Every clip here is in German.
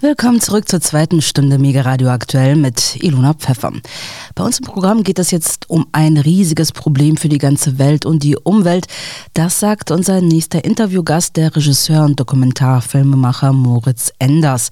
Willkommen zurück zur zweiten Stunde Mega Radio aktuell mit Ilona Pfeffer. Bei uns im Programm geht es jetzt um ein riesiges Problem für die ganze Welt und die Umwelt. Das sagt unser nächster Interviewgast, der Regisseur und Dokumentarfilmemacher Moritz Enders.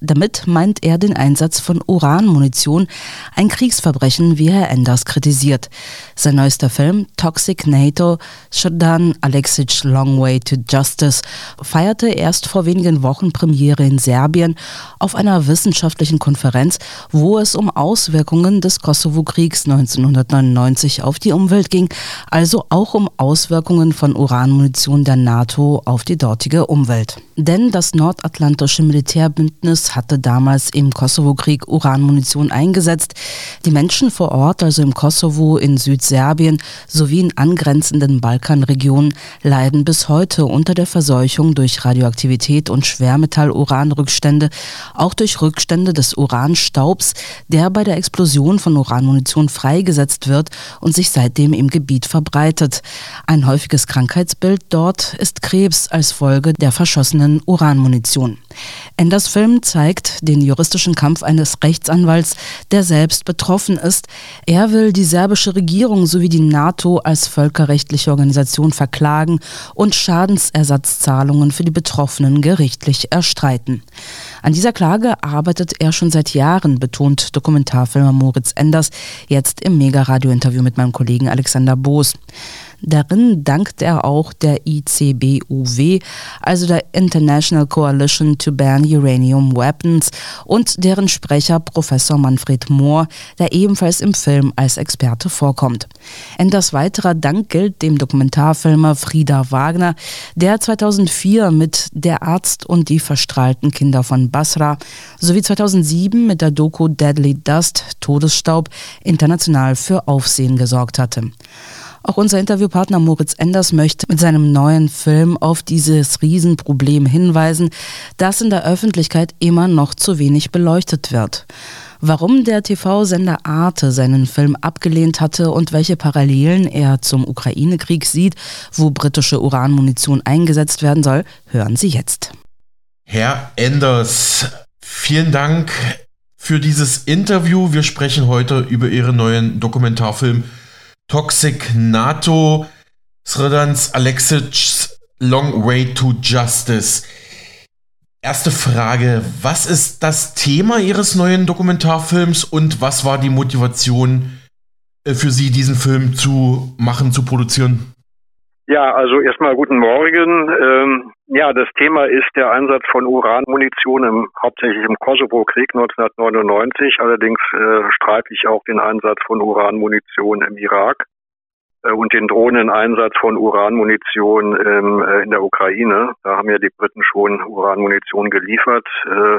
Damit meint er den Einsatz von Uranmunition, ein Kriegsverbrechen, wie Herr Enders kritisiert. Sein neuester Film Toxic NATO, Shodan Alexic Long Way to Justice, feierte erst vor wenigen Wochen Premiere in Serbien auf einer wissenschaftlichen Konferenz, wo es um Auswirkungen des Kosovo-Kriegs 1999 auf die Umwelt ging, also auch um Auswirkungen von Uranmunition der NATO auf die dortige Umwelt. Denn das nordatlantische Militärbündnis hatte damals im Kosovo-Krieg Uranmunition eingesetzt. Die Menschen vor Ort, also im Kosovo, in Südserbien sowie in angrenzenden Balkanregionen, leiden bis heute unter der Verseuchung durch Radioaktivität und Schwermetall-Uranrückstände, auch durch Rückstände des Uranstaubs, der bei der Explosion von Uranmunition freigesetzt wird und sich seitdem im Gebiet verbreitet. Ein häufiges Krankheitsbild dort ist Krebs als Folge der verschossenen Uranmunition. Enders Film zeigt den juristischen Kampf eines Rechtsanwalts, der selbst betroffen ist. Er will die serbische Regierung sowie die NATO als völkerrechtliche Organisation verklagen und Schadensersatzzahlungen für die Betroffenen gerichtlich erstreiten. An dieser Klage arbeitet er schon seit Jahren, betont Dokumentarfilmer Moritz Enders, jetzt im Mega-Radio-Interview mit meinem Kollegen Alexander Boos. Darin dankt er auch der ICBUW, also der International Coalition to Ban Uranium Weapons, und deren Sprecher Professor Manfred Mohr, der ebenfalls im Film als Experte vorkommt. Enders weiterer Dank gilt dem Dokumentarfilmer Frieda Wagner, der 2004 mit Der Arzt und die verstrahlten Kinder von Basra sowie 2007 mit der Doku Deadly Dust Todesstaub international für Aufsehen gesorgt hatte. Auch unser Interviewpartner Moritz Enders möchte mit seinem neuen Film auf dieses Riesenproblem hinweisen, das in der Öffentlichkeit immer noch zu wenig beleuchtet wird. Warum der TV-Sender Arte seinen Film abgelehnt hatte und welche Parallelen er zum Ukraine-Krieg sieht, wo britische Uranmunition eingesetzt werden soll, hören Sie jetzt. Herr Enders, vielen Dank für dieses Interview. Wir sprechen heute über Ihren neuen Dokumentarfilm Toxic NATO, Sredans Alexic's Long Way to Justice. Erste Frage, was ist das Thema Ihres neuen Dokumentarfilms und was war die Motivation äh, für Sie, diesen Film zu machen, zu produzieren? Ja, also erstmal guten Morgen. Ähm, ja, das Thema ist der Einsatz von Uranmunition im, hauptsächlich im Kosovo-Krieg 1999. Allerdings äh, streife ich auch den Einsatz von Uranmunition im Irak äh, und den Drohneneinsatz von Uranmunition ähm, äh, in der Ukraine. Da haben ja die Briten schon Uranmunition geliefert, äh,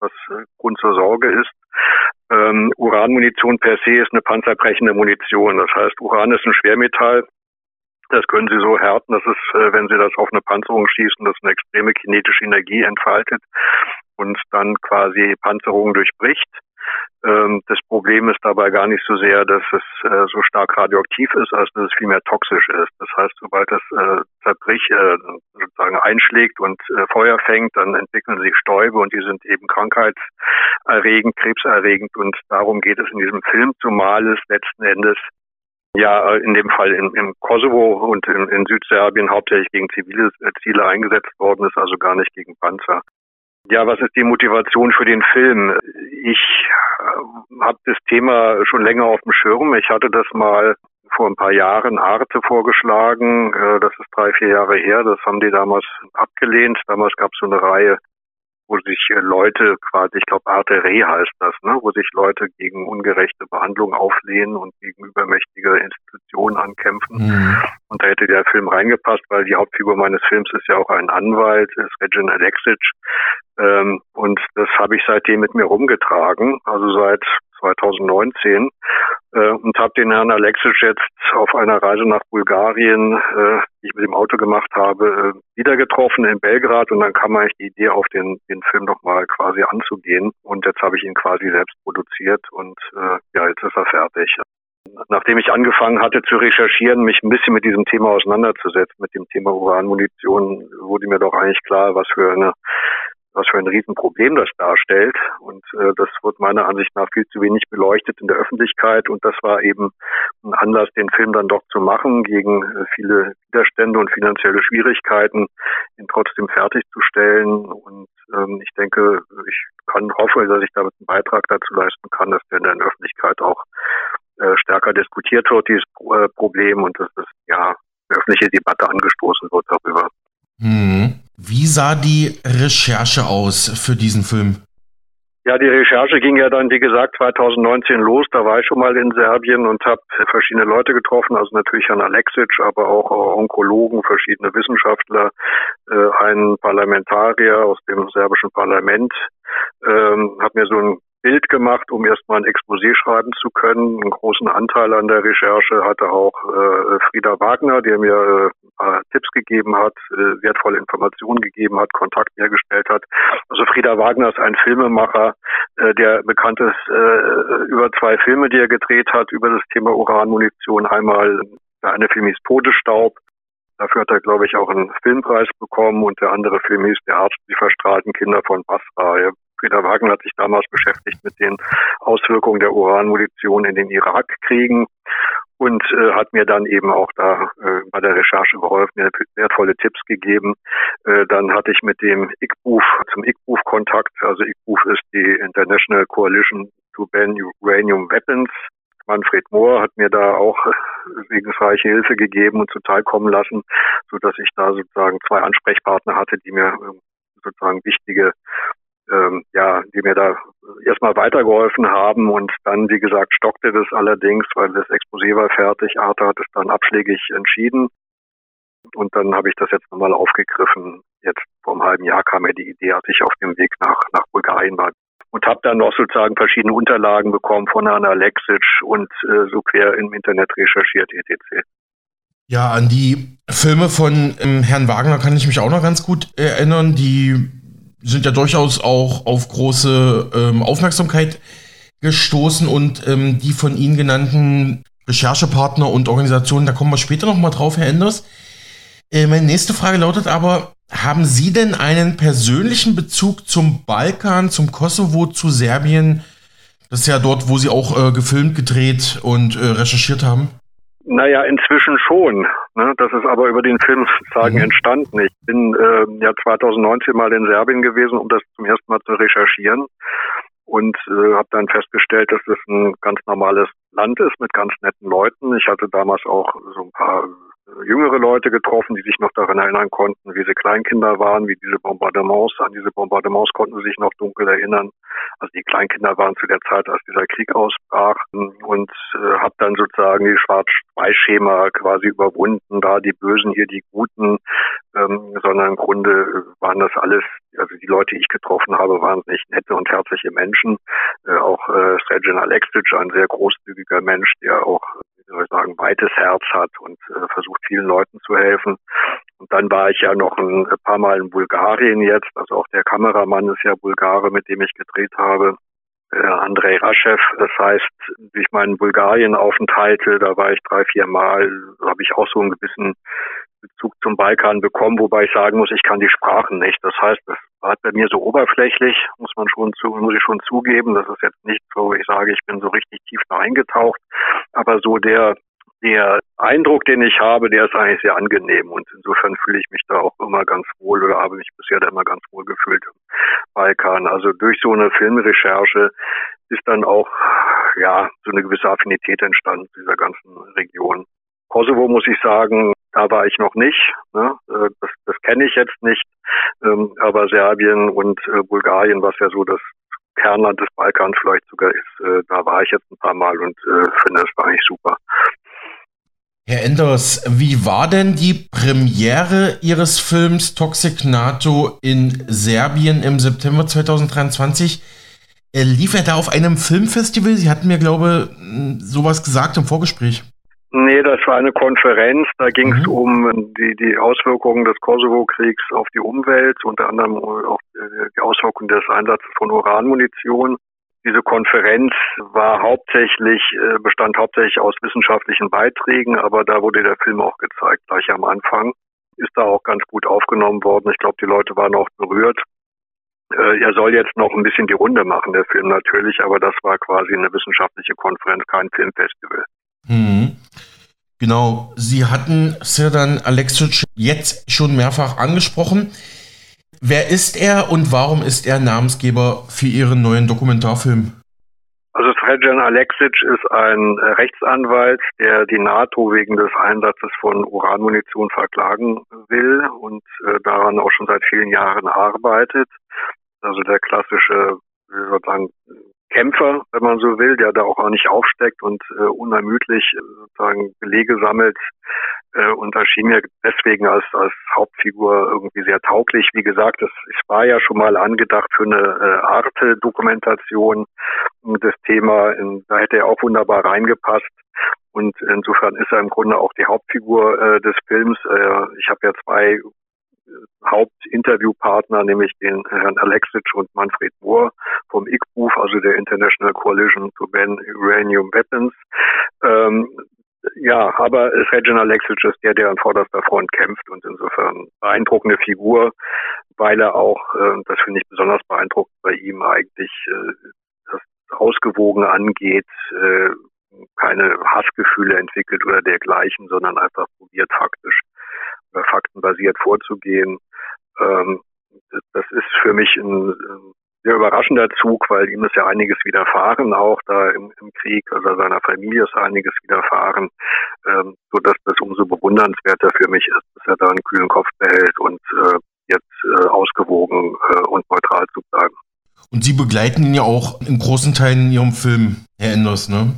was äh, Grund zur Sorge ist. Ähm, Uranmunition per se ist eine panzerbrechende Munition. Das heißt, Uran ist ein Schwermetall, das können Sie so härten, dass es, äh, wenn Sie das auf eine Panzerung schießen, das eine extreme kinetische Energie entfaltet und dann quasi Panzerung durchbricht. Ähm, das Problem ist dabei gar nicht so sehr, dass es äh, so stark radioaktiv ist, als dass es vielmehr toxisch ist. Das heißt, sobald das äh, zerbricht, sozusagen einschlägt und Feuer fängt, dann entwickeln sich Stäube und die sind eben krankheitserregend, krebserregend und darum geht es in diesem Film, zumal es letzten Endes ja, äh, in dem Fall in, im Kosovo und in, in Südserbien hauptsächlich gegen zivile äh, Ziele eingesetzt worden ist, also gar nicht gegen Panzer. Ja, was ist die Motivation für den Film? Ich äh, habe das Thema schon länger auf dem Schirm. Ich hatte das mal vor ein paar Jahren Arte vorgeschlagen. Das ist drei, vier Jahre her. Das haben die damals abgelehnt. Damals gab es so eine Reihe wo sich äh, Leute quasi, ich glaube Arte Re heißt das, ne, wo sich Leute gegen ungerechte Behandlung auflehnen und gegen übermächtige Institutionen ankämpfen. Mhm. Und da hätte der Film reingepasst, weil die Hauptfigur meines Films ist ja auch ein Anwalt, ist Regin Alexic. Ähm, und das habe ich seitdem mit mir rumgetragen, also seit 2019 äh, und habe den Herrn Alexic jetzt auf einer Reise nach Bulgarien, äh, die ich mit dem Auto gemacht habe, äh, wieder getroffen in Belgrad und dann kam eigentlich die Idee auf, den, den Film nochmal quasi anzugehen und jetzt habe ich ihn quasi selbst produziert und äh, ja, jetzt ist er fertig. nachdem ich angefangen hatte zu recherchieren, mich ein bisschen mit diesem Thema auseinanderzusetzen, mit dem Thema Uranmunition, wurde mir doch eigentlich klar, was für eine was für ein Riesenproblem das darstellt. Und äh, das wird meiner Ansicht nach viel zu wenig beleuchtet in der Öffentlichkeit. Und das war eben ein Anlass, den Film dann doch zu machen, gegen äh, viele Widerstände und finanzielle Schwierigkeiten, ihn trotzdem fertigzustellen. Und ähm, ich denke, ich kann hoffe, dass ich damit einen Beitrag dazu leisten kann, dass der in der Öffentlichkeit auch äh, stärker diskutiert wird, dieses äh, Problem, und dass das ja eine öffentliche Debatte angestoßen wird darüber. Hm. Wie sah die Recherche aus für diesen Film? Ja, die Recherche ging ja dann, wie gesagt, 2019 los. Da war ich schon mal in Serbien und habe verschiedene Leute getroffen, also natürlich Herrn Alexic, aber auch Onkologen, verschiedene Wissenschaftler, äh, einen Parlamentarier aus dem serbischen Parlament. Ähm, habe mir so ein Bild gemacht, um erstmal ein Exposé schreiben zu können. Einen großen Anteil an der Recherche hatte auch äh, Frieda Wagner, der mir äh, Tipps gegeben hat, äh, wertvolle Informationen gegeben hat, Kontakt hergestellt hat. Also Frieda Wagner ist ein Filmemacher, äh, der bekannt ist äh, über zwei Filme, die er gedreht hat, über das Thema Uranmunition. Einmal der eine Film hieß Todesstaub, Dafür hat er, glaube ich, auch einen Filmpreis bekommen und der andere Film hieß Der Arzt, die verstrahlten Kinder von Basra. Peter Wagner hat sich damals beschäftigt mit den Auswirkungen der Uranmunition in den Irakkriegen und äh, hat mir dann eben auch da äh, bei der Recherche geholfen, mir wertvolle Tipps gegeben. Äh, dann hatte ich mit dem ICBUF zum ICBUF Kontakt. Also ICBUF ist die International Coalition to Ban Uranium Weapons. Manfred Mohr hat mir da auch äh, segensreiche Hilfe gegeben und zuteilkommen lassen, so dass ich da sozusagen zwei Ansprechpartner hatte, die mir äh, sozusagen wichtige ähm, ja, die mir da erstmal weitergeholfen haben und dann, wie gesagt, stockte das allerdings, weil das Exposé war fertig. Arthur hat es dann abschlägig entschieden und dann habe ich das jetzt nochmal aufgegriffen. Jetzt vor einem halben Jahr kam mir die Idee, als ich auf dem Weg nach, nach Bulgarien war und habe dann noch sozusagen verschiedene Unterlagen bekommen von Anna Lexic und äh, so quer im Internet recherchiert etc. Ja, an die Filme von ähm, Herrn Wagner kann ich mich auch noch ganz gut erinnern, die sind ja durchaus auch auf große ähm, Aufmerksamkeit gestoßen und ähm, die von Ihnen genannten Recherchepartner und Organisationen, da kommen wir später nochmal drauf, Herr Enders. Äh, meine nächste Frage lautet aber, haben Sie denn einen persönlichen Bezug zum Balkan, zum Kosovo, zu Serbien? Das ist ja dort, wo Sie auch äh, gefilmt, gedreht und äh, recherchiert haben. Naja, inzwischen schon. Ne? Das ist aber über den Film sagen mhm. entstanden. Ich bin äh, ja 2019 mal in Serbien gewesen, um das zum ersten Mal zu recherchieren und äh, habe dann festgestellt, dass es ein ganz normales Land ist mit ganz netten Leuten. Ich hatte damals auch so ein paar jüngere Leute getroffen, die sich noch daran erinnern konnten, wie sie Kleinkinder waren, wie diese Bombardements, an diese Bombardements konnten sie sich noch dunkel erinnern. Also die Kleinkinder waren zu der Zeit, als dieser Krieg ausbrach und äh, habe dann sozusagen die Schwarz-Weiß-Schema quasi überwunden, da die Bösen, hier die Guten, ähm, sondern im Grunde waren das alles, also die Leute, die ich getroffen habe, waren nicht nette und herzliche Menschen. Äh, auch äh, Sređan Alexic, ein sehr großzügiger Mensch, der auch wie soll ich sagen, weites Herz hat und äh, versucht vielen Leuten zu helfen. Und dann war ich ja noch ein paar Mal in Bulgarien jetzt, also auch der Kameramann ist ja Bulgare, mit dem ich gedreht habe. Äh, Andrei Raschew, das heißt, durch meinen Bulgarien-Aufenthalte, da war ich drei, vier Mal, habe ich auch so einen gewissen Bezug zum Balkan bekommen, wobei ich sagen muss, ich kann die Sprachen nicht. Das heißt, das war bei mir so oberflächlich, muss man schon zu, muss ich schon zugeben. Das ist jetzt nicht so, ich sage, ich bin so richtig tief da eingetaucht. Aber so der, der Eindruck, den ich habe, der ist eigentlich sehr angenehm und insofern fühle ich mich da auch immer ganz wohl oder habe mich bisher da immer ganz wohl gefühlt im Balkan. Also durch so eine Filmrecherche ist dann auch ja so eine gewisse Affinität entstanden zu dieser ganzen Region. Kosovo muss ich sagen, da war ich noch nicht. Ne? Äh, das, das kenne ich jetzt nicht. Ähm, aber Serbien und äh, Bulgarien, was ja so das Kernland des Balkans vielleicht sogar ist, äh, da war ich jetzt ein paar Mal und finde es eigentlich super. Herr Enders, wie war denn die Premiere Ihres Films Toxic NATO in Serbien im September 2023? Lief er da auf einem Filmfestival? Sie hatten mir, glaube ich, sowas gesagt im Vorgespräch. Nee, das war eine Konferenz. Da ging es mhm. um die, die Auswirkungen des Kosovo-Kriegs auf die Umwelt, unter anderem auch die Auswirkungen des Einsatzes von Uranmunition. diese Konferenz war hauptsächlich, äh, bestand hauptsächlich aus wissenschaftlichen Beiträgen, aber da wurde der Film auch gezeigt, gleich am Anfang. Ist da auch ganz gut aufgenommen worden. Ich glaube, die Leute waren auch berührt. Äh, er soll jetzt noch ein bisschen die Runde machen, der Film natürlich, aber das war quasi eine wissenschaftliche Konferenz, kein Filmfestival. Mhm. Genau, Sie hatten Sirdan Alexic jetzt schon mehrfach angesprochen. Wer ist er und warum ist er Namensgeber für Ihren neuen Dokumentarfilm? Also Srejan Alexic ist ein Rechtsanwalt, der die NATO wegen des Einsatzes von Uranmunition verklagen will und äh, daran auch schon seit vielen Jahren arbeitet. Also der klassische, wie soll sagen, Kämpfer, wenn man so will, der da auch, auch nicht aufsteckt und äh, unermüdlich äh, sozusagen Belege sammelt äh, und erschien mir deswegen als, als Hauptfigur irgendwie sehr tauglich. Wie gesagt, es, es war ja schon mal angedacht für eine äh, Arte-Dokumentation das Thema, in, da hätte er auch wunderbar reingepasst. Und insofern ist er im Grunde auch die Hauptfigur äh, des Films. Äh, ich habe ja zwei Hauptinterviewpartner, nämlich den Herrn Alexic und Manfred Mohr vom ICBUF, also der International Coalition to Ban Uranium Weapons. Ähm, ja, aber Reginald Alexic ist der, der an vorderster Front kämpft und insofern beeindruckende Figur, weil er auch, äh, das finde ich besonders beeindruckend bei ihm eigentlich, äh, das ausgewogen angeht, äh, keine Hassgefühle entwickelt oder dergleichen, sondern einfach probiert faktisch faktenbasiert vorzugehen. Ähm, das ist für mich ein, sehr überraschender Zug, weil ihm ist ja einiges widerfahren, auch da im, im Krieg, also seiner Familie ist einiges widerfahren, ähm, so dass das umso bewundernswerter für mich ist, dass er da einen kühlen Kopf behält und äh, jetzt äh, ausgewogen äh, und neutral zu bleiben. Und Sie begleiten ihn ja auch in großen Teilen in Ihrem Film, Herr Enders, ne?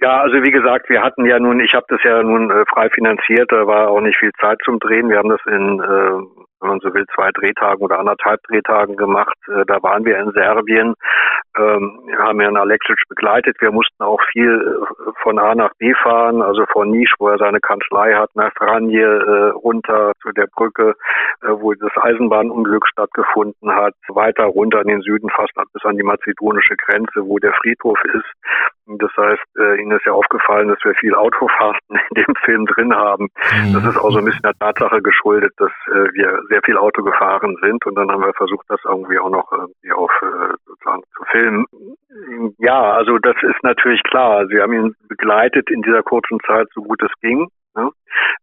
Ja, also wie gesagt, wir hatten ja nun, ich habe das ja nun äh, frei finanziert, da war auch nicht viel Zeit zum Drehen. Wir haben das in, äh, wenn man so will, zwei Drehtagen oder anderthalb Drehtagen gemacht. Äh, da waren wir in Serbien, ähm, wir haben Herrn Alexic begleitet. Wir mussten auch viel äh, von A nach B fahren, also von Nisch, wo er seine Kanzlei hat, nach Franje äh, runter zu der Brücke, äh, wo das Eisenbahnunglück stattgefunden hat, weiter runter in den Süden, fast bis an die mazedonische Grenze, wo der Friedhof ist. Das heißt, äh, Ihnen ist ja aufgefallen, dass wir viel Autofahrten in dem Film drin haben. Mhm. Das ist auch so ein bisschen der Tatsache geschuldet, dass äh, wir sehr viel Auto gefahren sind und dann haben wir versucht, das irgendwie auch noch irgendwie auf äh, sozusagen zu filmen. Ja, also das ist natürlich klar. Sie haben ihn begleitet in dieser kurzen Zeit, so gut es ging. Ne?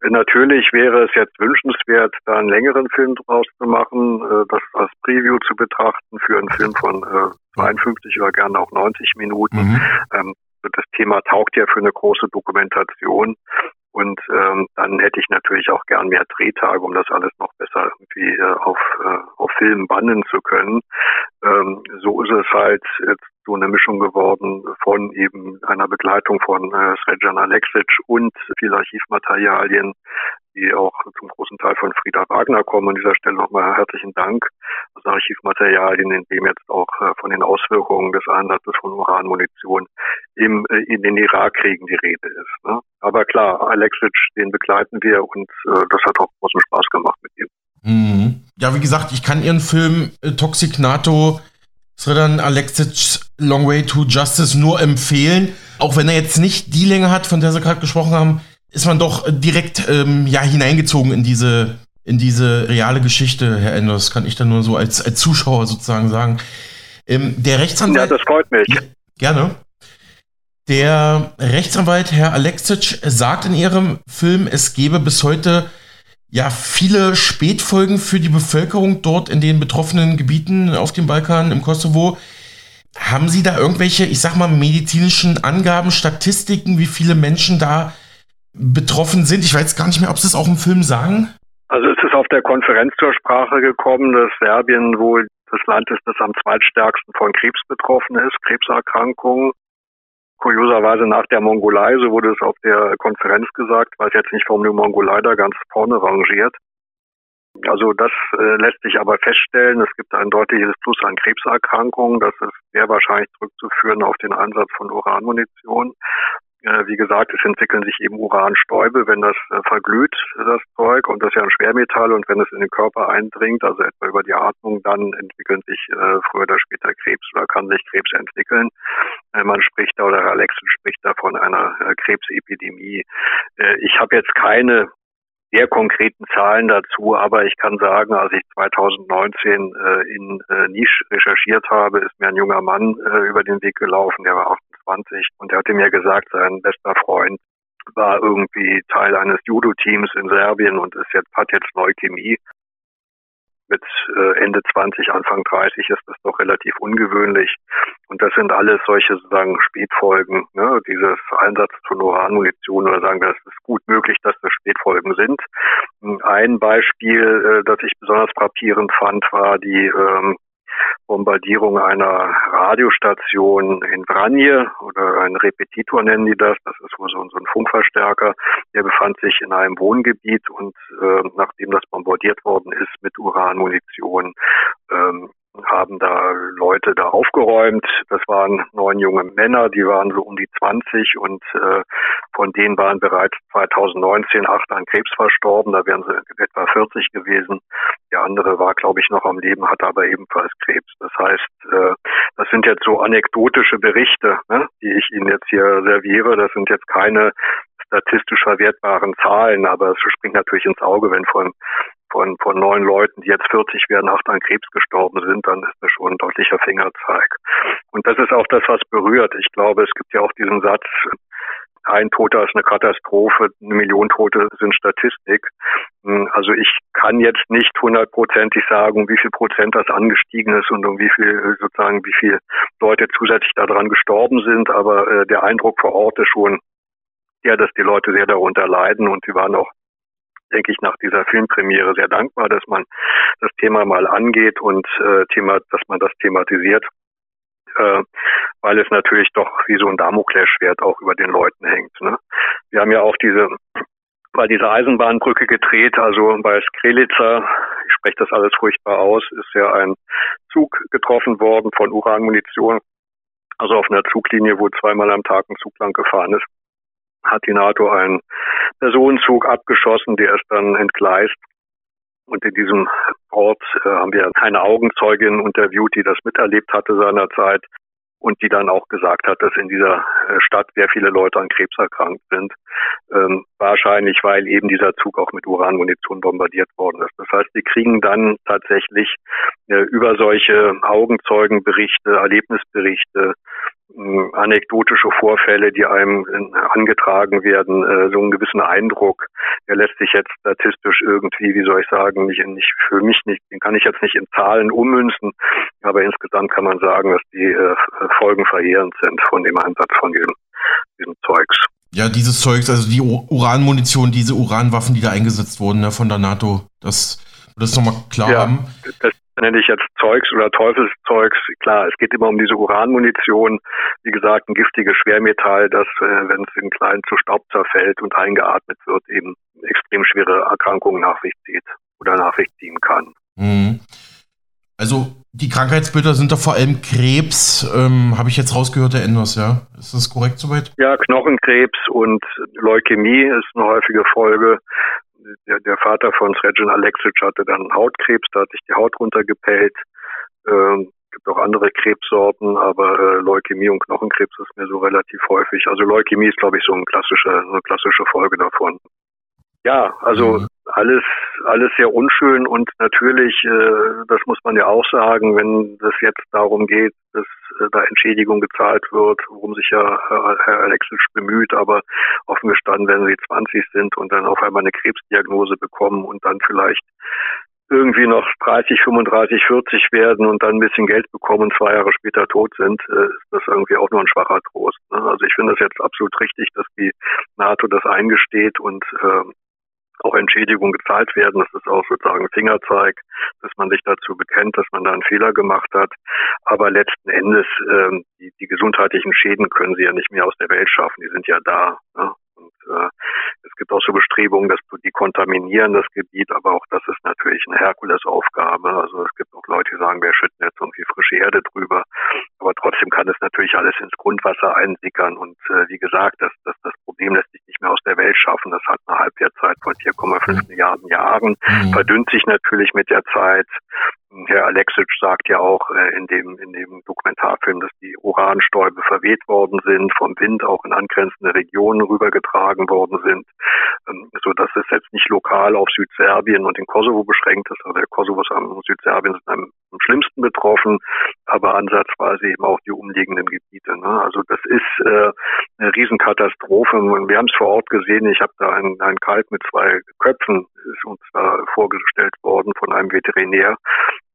Natürlich wäre es jetzt wünschenswert, da einen längeren Film draus zu machen, äh, das als Preview zu betrachten für einen Film von äh, 52 oder gerne auch 90 Minuten. Mhm. Ähm, das Thema taugt ja für eine große Dokumentation. Und ähm, dann hätte ich natürlich auch gern mehr Drehtage, um das alles noch besser irgendwie äh, auf, äh, auf Film bannen zu können. Ähm, so ist es halt jetzt so eine Mischung geworden von eben einer Begleitung von äh, Srejan Alexic und viel Archivmaterialien, die auch zum großen Teil von Frieda Wagner kommen. An dieser Stelle nochmal herzlichen Dank. Also Archivmaterialien, in dem jetzt auch äh, von den Auswirkungen des Einsatzes von Uranmunition im, äh, in den Irakkriegen die Rede ist. Ne? Aber klar, Alexic, den begleiten wir und äh, das hat auch großen Spaß gemacht mit ihm. Mhm. Ja, wie gesagt, ich kann Ihren Film äh, Toxic NATO Sredan Alexic Long Way to Justice nur empfehlen. Auch wenn er jetzt nicht die Länge hat, von der Sie gerade gesprochen haben, ist man doch direkt ähm, ja, hineingezogen in diese, in diese reale Geschichte, Herr Enders, kann ich dann nur so als, als Zuschauer sozusagen sagen. Ähm, der Rechtsanwalt. Ja, das freut mich. Gerne. Der Rechtsanwalt Herr Alexic sagt in ihrem Film, es gebe bis heute ja viele Spätfolgen für die Bevölkerung dort in den betroffenen Gebieten auf dem Balkan, im Kosovo. Haben Sie da irgendwelche, ich sag mal, medizinischen Angaben, Statistiken, wie viele Menschen da betroffen sind. Ich weiß gar nicht mehr, ob Sie es auch im Film sagen. Also es ist auf der Konferenz zur Sprache gekommen, dass Serbien wohl das Land ist, das am zweitstärksten von Krebs betroffen ist, Krebserkrankungen. Kurioserweise nach der Mongolei, so wurde es auf der Konferenz gesagt, weiß jetzt nicht, warum die Mongolei da ganz vorne rangiert. Also das äh, lässt sich aber feststellen. Es gibt ein deutliches Plus an Krebserkrankungen. Das ist sehr wahrscheinlich zurückzuführen auf den Einsatz von Uranmunition. Äh, wie gesagt, es entwickeln sich eben Uranstäube, wenn das äh, verglüht, das Zeug, und das ist ja ein Schwermetall, und wenn es in den Körper eindringt, also etwa über die Atmung, dann entwickeln sich äh, früher oder später Krebs oder kann sich Krebs entwickeln. Man spricht da, oder Lexen spricht da von einer Krebsepidemie. Ich habe jetzt keine sehr konkreten Zahlen dazu, aber ich kann sagen, als ich 2019 äh, in äh, Nisch recherchiert habe, ist mir ein junger Mann äh, über den Weg gelaufen, der war 28 und der hatte mir gesagt, sein bester Freund war irgendwie Teil eines Judo-Teams in Serbien und ist jetzt, hat jetzt Leukämie mit äh, Ende 20, Anfang 30 ist das doch relativ ungewöhnlich. Und das sind alles solche sozusagen Spätfolgen, ne? dieses Einsatz von Uranmunition oder sagen wir, es ist gut möglich, dass das Spätfolgen sind. Ein Beispiel, äh, das ich besonders frappierend fand, war die ähm, Bombardierung einer Radiostation in Vranje oder ein Repetitor nennen die das. Das ist wohl so, so ein Funkverstärker. Der befand sich in einem Wohngebiet und äh, nachdem das bombardiert worden ist mit Uranmunition, ähm, haben da Leute da aufgeräumt. Das waren neun junge Männer, die waren so um die 20 und äh, von denen waren bereits 2019 acht an Krebs verstorben. Da wären sie etwa 40 gewesen. Der andere war, glaube ich, noch am Leben, hatte aber ebenfalls Krebs. Das heißt, äh, das sind jetzt so anekdotische Berichte, ne, die ich Ihnen jetzt hier serviere. Das sind jetzt keine statistisch verwertbaren Zahlen, aber es springt natürlich ins Auge, wenn von von, von neun Leuten, die jetzt 40 werden, acht an Krebs gestorben sind, dann ist das schon ein deutlicher Fingerzeig. Und das ist auch das, was berührt. Ich glaube, es gibt ja auch diesen Satz, ein Toter ist eine Katastrophe, eine Million Tote sind Statistik. Also ich kann jetzt nicht hundertprozentig sagen, wie viel Prozent das angestiegen ist und um wie viel sozusagen wie viele Leute zusätzlich daran gestorben sind, aber äh, der Eindruck vor Ort ist schon ja, dass die Leute sehr darunter leiden und sie waren auch denke ich, nach dieser Filmpremiere sehr dankbar, dass man das Thema mal angeht und äh, Thema, dass man das thematisiert, äh, weil es natürlich doch wie so ein Damoklesschwert auch über den Leuten hängt. Ne? Wir haben ja auch diese bei dieser Eisenbahnbrücke gedreht, also bei Skrelica, ich spreche das alles furchtbar aus, ist ja ein Zug getroffen worden von Uranmunition, also auf einer Zuglinie, wo zweimal am Tag ein Zug lang gefahren ist hat die NATO einen Personenzug abgeschossen, der ist dann entgleist. Und in diesem Ort äh, haben wir eine Augenzeugin interviewt, die das miterlebt hatte seinerzeit und die dann auch gesagt hat, dass in dieser äh, Stadt sehr viele Leute an Krebs erkrankt sind. Ähm, wahrscheinlich, weil eben dieser Zug auch mit Uranmunition bombardiert worden ist. Das heißt, wir kriegen dann tatsächlich äh, über solche Augenzeugenberichte, Erlebnisberichte, anekdotische Vorfälle, die einem äh, angetragen werden, äh, so einen gewissen Eindruck, der lässt sich jetzt statistisch irgendwie, wie soll ich sagen, nicht, nicht für mich nicht, den kann ich jetzt nicht in Zahlen ummünzen, aber insgesamt kann man sagen, dass die äh, Folgen verheerend sind von dem Einsatz von diesem, diesem Zeugs. Ja, dieses Zeugs, also die Uranmunition, diese Uranwaffen, die da eingesetzt wurden ne, von der NATO, das, das nochmal klar ja, haben. Das, nenne ich jetzt Zeugs oder Teufelszeugs. Klar, es geht immer um diese Uranmunition. Wie gesagt, ein giftiges Schwermetall, das, äh, wenn es in kleinen zu Staub zerfällt und eingeatmet wird, eben extrem schwere Erkrankungen nach sich zieht oder nach sich ziehen kann. Mhm. Also die Krankheitsbilder sind doch vor allem Krebs, ähm, habe ich jetzt rausgehört, Herr Enders, ja? Ist das korrekt soweit? Ja, Knochenkrebs und Leukämie ist eine häufige Folge der, der Vater von Srejan Alexic hatte dann Hautkrebs, da hat sich die Haut runtergepellt. Ähm, gibt auch andere Krebssorten, aber äh, Leukämie und Knochenkrebs ist mir so relativ häufig. Also Leukämie ist, glaube ich, so eine klassische, so eine klassische Folge davon. Ja, also mhm. alles, alles sehr unschön und natürlich, äh, das muss man ja auch sagen, wenn es jetzt darum geht, dass äh, da Entschädigung gezahlt wird, worum sich ja Herr, Herr Alexic bemüht, aber offen gestanden, wenn sie 20 sind und dann auf einmal eine Krebsdiagnose bekommen und dann vielleicht irgendwie noch 30, 35, 40 werden und dann ein bisschen Geld bekommen und zwei Jahre später tot sind, äh, ist das irgendwie auch nur ein schwacher Trost. Ne? Also ich finde das jetzt absolut richtig, dass die NATO das eingesteht und äh, auch Entschädigungen gezahlt werden. Das ist auch sozusagen Fingerzeig, dass man sich dazu bekennt, dass man da einen Fehler gemacht hat. Aber letzten Endes, ähm, die, die gesundheitlichen Schäden können sie ja nicht mehr aus der Welt schaffen. Die sind ja da. Ne? Und äh, es gibt auch so Bestrebungen, dass die kontaminieren das Gebiet, aber auch das ist natürlich eine Herkulesaufgabe. Also es gibt auch Leute, die sagen, wir schütten jetzt irgendwie frische Erde drüber. Aber trotzdem kann es natürlich alles ins Grundwasser einsickern. Und äh, wie gesagt, das, das Problem lässt sich nicht mehr aus der Welt schaffen. Das hat eine Halbwertzeit von 4,5 mhm. Milliarden Jahren, mhm. verdünnt sich natürlich mit der Zeit. Herr Alexic sagt ja auch äh, in dem in dem Dokumentarfilm, dass die Uranstäube verweht worden sind, vom Wind auch in angrenzende Regionen rübergetragen worden sind, ähm, so dass es jetzt nicht lokal auf Südserbien und den Kosovo beschränkt ist. Also der Kosovo und Südserbien sind am, am schlimmsten betroffen, aber ansatzweise eben auch die umliegenden Gebiete. Ne? Also das ist äh, eine Riesenkatastrophe. Wir haben es vor Ort gesehen. Ich habe da einen, einen Kalb mit zwei Köpfen ist uns da vorgestellt worden von einem Veterinär.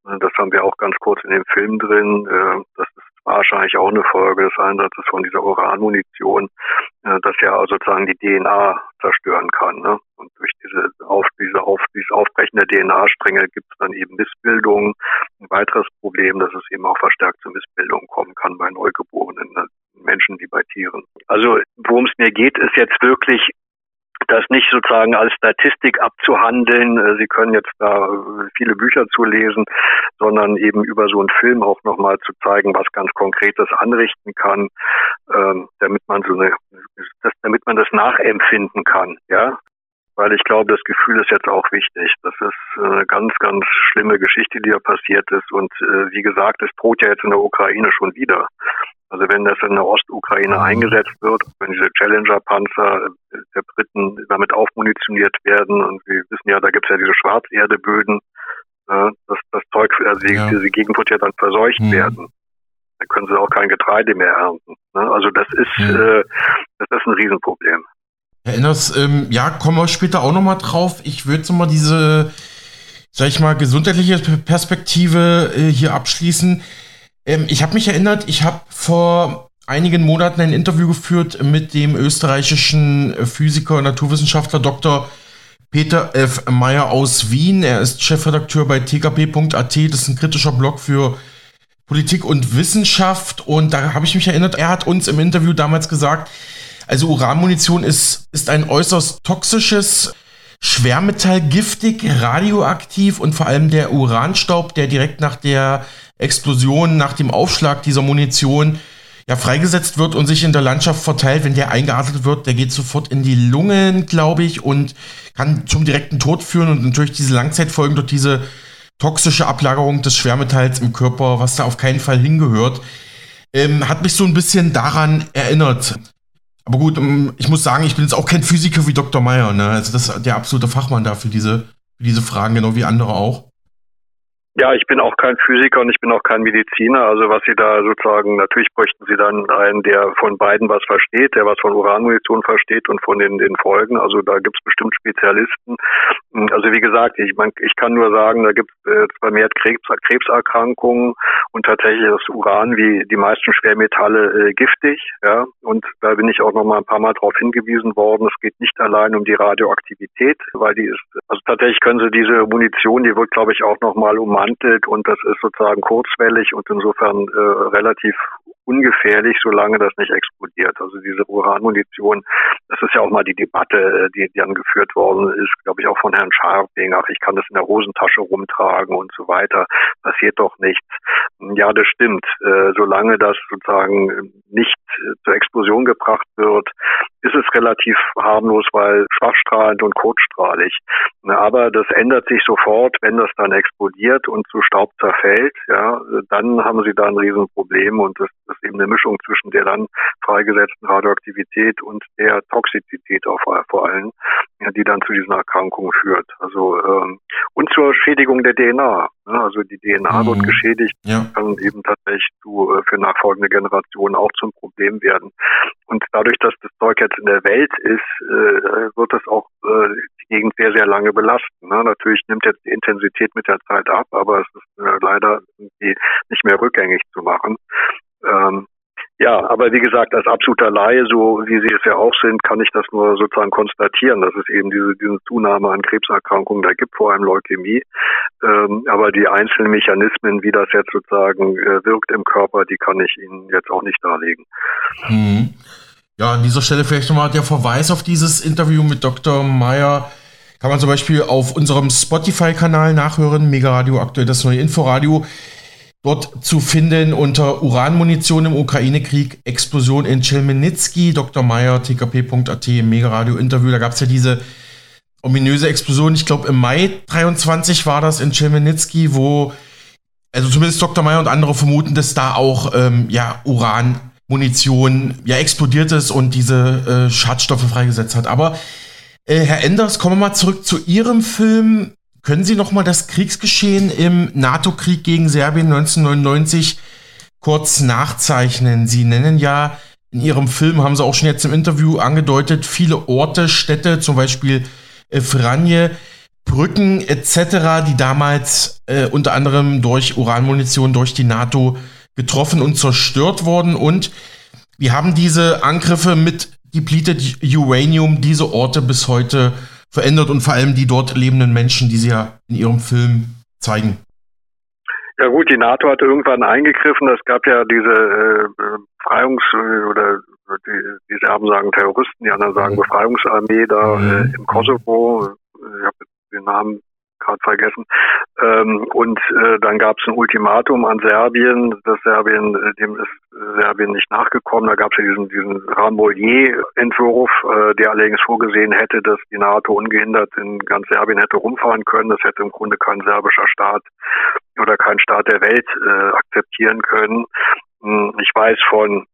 Das haben wir auch ganz kurz in dem Film drin. Äh, das ist wahrscheinlich auch eine Folge des Einsatzes von dieser Uranmunition, äh, das ja sozusagen die DNA zerstören kann. Ne? Und durch diese, auf, diese, auf, dieses Aufbrechen der DNA-Stränge gibt es dann eben Missbildungen. Ein weiteres Problem, dass es eben auch verstärkt zu Missbildungen kommen kann bei Neugeborenen. Ne? Menschen wie bei Tieren. Also worum es mir geht, ist jetzt wirklich das nicht sozusagen als Statistik abzuhandeln. Äh, Sie können jetzt da äh, viele Bücher zu lesen, sondern eben über so einen Film auch nochmal zu zeigen, was ganz Konkretes anrichten kann, ähm, damit man so eine, damit man das nachempfinden kann, ja. Weil ich glaube, das Gefühl ist jetzt auch wichtig. Das ist eine ganz, ganz schlimme Geschichte, die da passiert ist. Und äh, wie gesagt, es droht ja jetzt in der Ukraine schon wieder. Also wenn das in der Ostukraine mhm. eingesetzt wird, wenn diese Challenger-Panzer der Briten damit aufmunitioniert werden und wir wissen ja, da gibt es ja diese Schwarzerdeböden, äh, das, das Zeug, also ja. diese Gegend wird ja dann verseucht mhm. werden. Da können sie auch kein Getreide mehr ernten. Ne? Also das ist, mhm. äh, das ist ein Riesenproblem. Herr Enders, ähm, ja, kommen wir später auch nochmal drauf. Ich würde so mal diese, sag ich mal, gesundheitliche Perspektive äh, hier abschließen. Ähm, ich habe mich erinnert, ich habe vor einigen Monaten ein Interview geführt mit dem österreichischen Physiker und Naturwissenschaftler Dr. Peter F. Meyer aus Wien. Er ist Chefredakteur bei tkp.at. Das ist ein kritischer Blog für Politik und Wissenschaft. Und da habe ich mich erinnert, er hat uns im Interview damals gesagt, also Uranmunition ist, ist ein äußerst toxisches Schwermetall, giftig, radioaktiv und vor allem der Uranstaub, der direkt nach der Explosion, nach dem Aufschlag dieser Munition ja freigesetzt wird und sich in der Landschaft verteilt, wenn der eingeatmet wird, der geht sofort in die Lungen, glaube ich, und kann zum direkten Tod führen und natürlich diese Langzeitfolgen durch diese toxische Ablagerung des Schwermetalls im Körper, was da auf keinen Fall hingehört, ähm, hat mich so ein bisschen daran erinnert. Aber gut, ähm, ich muss sagen, ich bin jetzt auch kein Physiker wie Dr. Meyer, ne? Also das ist der absolute Fachmann da für diese, für diese Fragen, genau wie andere auch. Ja, ich bin auch kein Physiker und ich bin auch kein Mediziner. Also was Sie da sozusagen, natürlich bräuchten Sie dann einen, der von beiden was versteht, der was von Uranmunition versteht und von den, den Folgen. Also da gibt es bestimmt Spezialisten. Also wie gesagt, ich, mein, ich kann nur sagen, da gibt es äh, vermehrt Krebs, Krebserkrankungen und tatsächlich ist Uran wie die meisten Schwermetalle äh, giftig. Ja, und da bin ich auch noch mal ein paar Mal darauf hingewiesen worden. Es geht nicht allein um die Radioaktivität, weil die ist, also tatsächlich können Sie diese Munition, die wird glaube ich auch noch mal um ummantelt und das ist sozusagen kurzwellig und insofern äh, relativ ungefährlich, solange das nicht explodiert. Also diese Uranmunition, das ist ja auch mal die Debatte, äh, die, die angeführt worden ist, glaube ich, auch von Herrn Scharping. Ach, ich kann das in der Hosentasche rumtragen und so weiter. Passiert doch nichts. Ja, das stimmt. Äh, solange das sozusagen nicht äh, zur Explosion gebracht wird, ist es relativ harmlos, weil schwachstrahlend und kurzstrahlig. Aber das ändert sich sofort, wenn das dann explodiert und zu Staub zerfällt. Ja, dann haben sie da ein Riesenproblem und das, ist eben eine Mischung zwischen der dann freigesetzten Radioaktivität und der Toxizität auch vor allem, die dann zu diesen Erkrankungen führt. Also ähm, und zur Schädigung der DNA. Ne? Also die DNA mhm. wird geschädigt, ja. kann eben tatsächlich zu, äh, für nachfolgende Generationen auch zum Problem werden. Und dadurch, dass das Zeug jetzt in der Welt ist, äh, wird es auch äh, die Gegend sehr, sehr lange belasten. Ne? Natürlich nimmt jetzt die Intensität mit der Zeit ab, aber es ist äh, leider nicht mehr rückgängig zu machen. Ähm, ja, aber wie gesagt, als absoluter Laie, so wie Sie es ja auch sind, kann ich das nur sozusagen konstatieren, dass es eben diese, diese Zunahme an Krebserkrankungen da gibt, vor allem Leukämie. Ähm, aber die einzelnen Mechanismen, wie das jetzt sozusagen äh, wirkt im Körper, die kann ich Ihnen jetzt auch nicht darlegen. Hm. Ja, an dieser Stelle vielleicht nochmal der Verweis auf dieses Interview mit Dr. Meyer. Kann man zum Beispiel auf unserem Spotify-Kanal nachhören, Mega Radio aktuell das neue Inforadio. Dort zu finden unter Uranmunition im Ukraine-Krieg, Explosion in Chelmenitsky, Dr. Meyer, tkp.at Mega-Radio-Interview. Da gab es ja diese ominöse Explosion, ich glaube im Mai 23 war das in Chelmenitsky, wo, also zumindest Dr. Meyer und andere vermuten, dass da auch ähm, ja, Uranmunition ja explodiert ist und diese äh, Schadstoffe freigesetzt hat. Aber äh, Herr Enders, kommen wir mal zurück zu Ihrem Film. Können Sie noch mal das Kriegsgeschehen im NATO-Krieg gegen Serbien 1999 kurz nachzeichnen? Sie nennen ja in Ihrem Film, haben Sie auch schon jetzt im Interview angedeutet, viele Orte, Städte, zum Beispiel äh, Franje, Brücken etc., die damals äh, unter anderem durch Uranmunition durch die NATO getroffen und zerstört wurden. Und wir haben diese Angriffe mit depleted Uranium diese Orte bis heute verändert und vor allem die dort lebenden Menschen, die Sie ja in Ihrem Film zeigen. Ja gut, die NATO hatte irgendwann eingegriffen. Es gab ja diese äh, Befreiungs- oder die, die Serben sagen Terroristen, die anderen sagen mhm. Befreiungsarmee da mhm. äh, im Kosovo. Ich habe den Namen gerade vergessen. Ähm, und äh, dann gab es ein Ultimatum an Serbien, dass Serbien, äh, dem ist Serbien nicht nachgekommen. Da gab es ja diesen, diesen Rambouillet-Entwurf, äh, der allerdings vorgesehen hätte, dass die NATO ungehindert in ganz Serbien hätte rumfahren können. Das hätte im Grunde kein serbischer Staat oder kein Staat der Welt äh, akzeptieren können. Hm, ich weiß von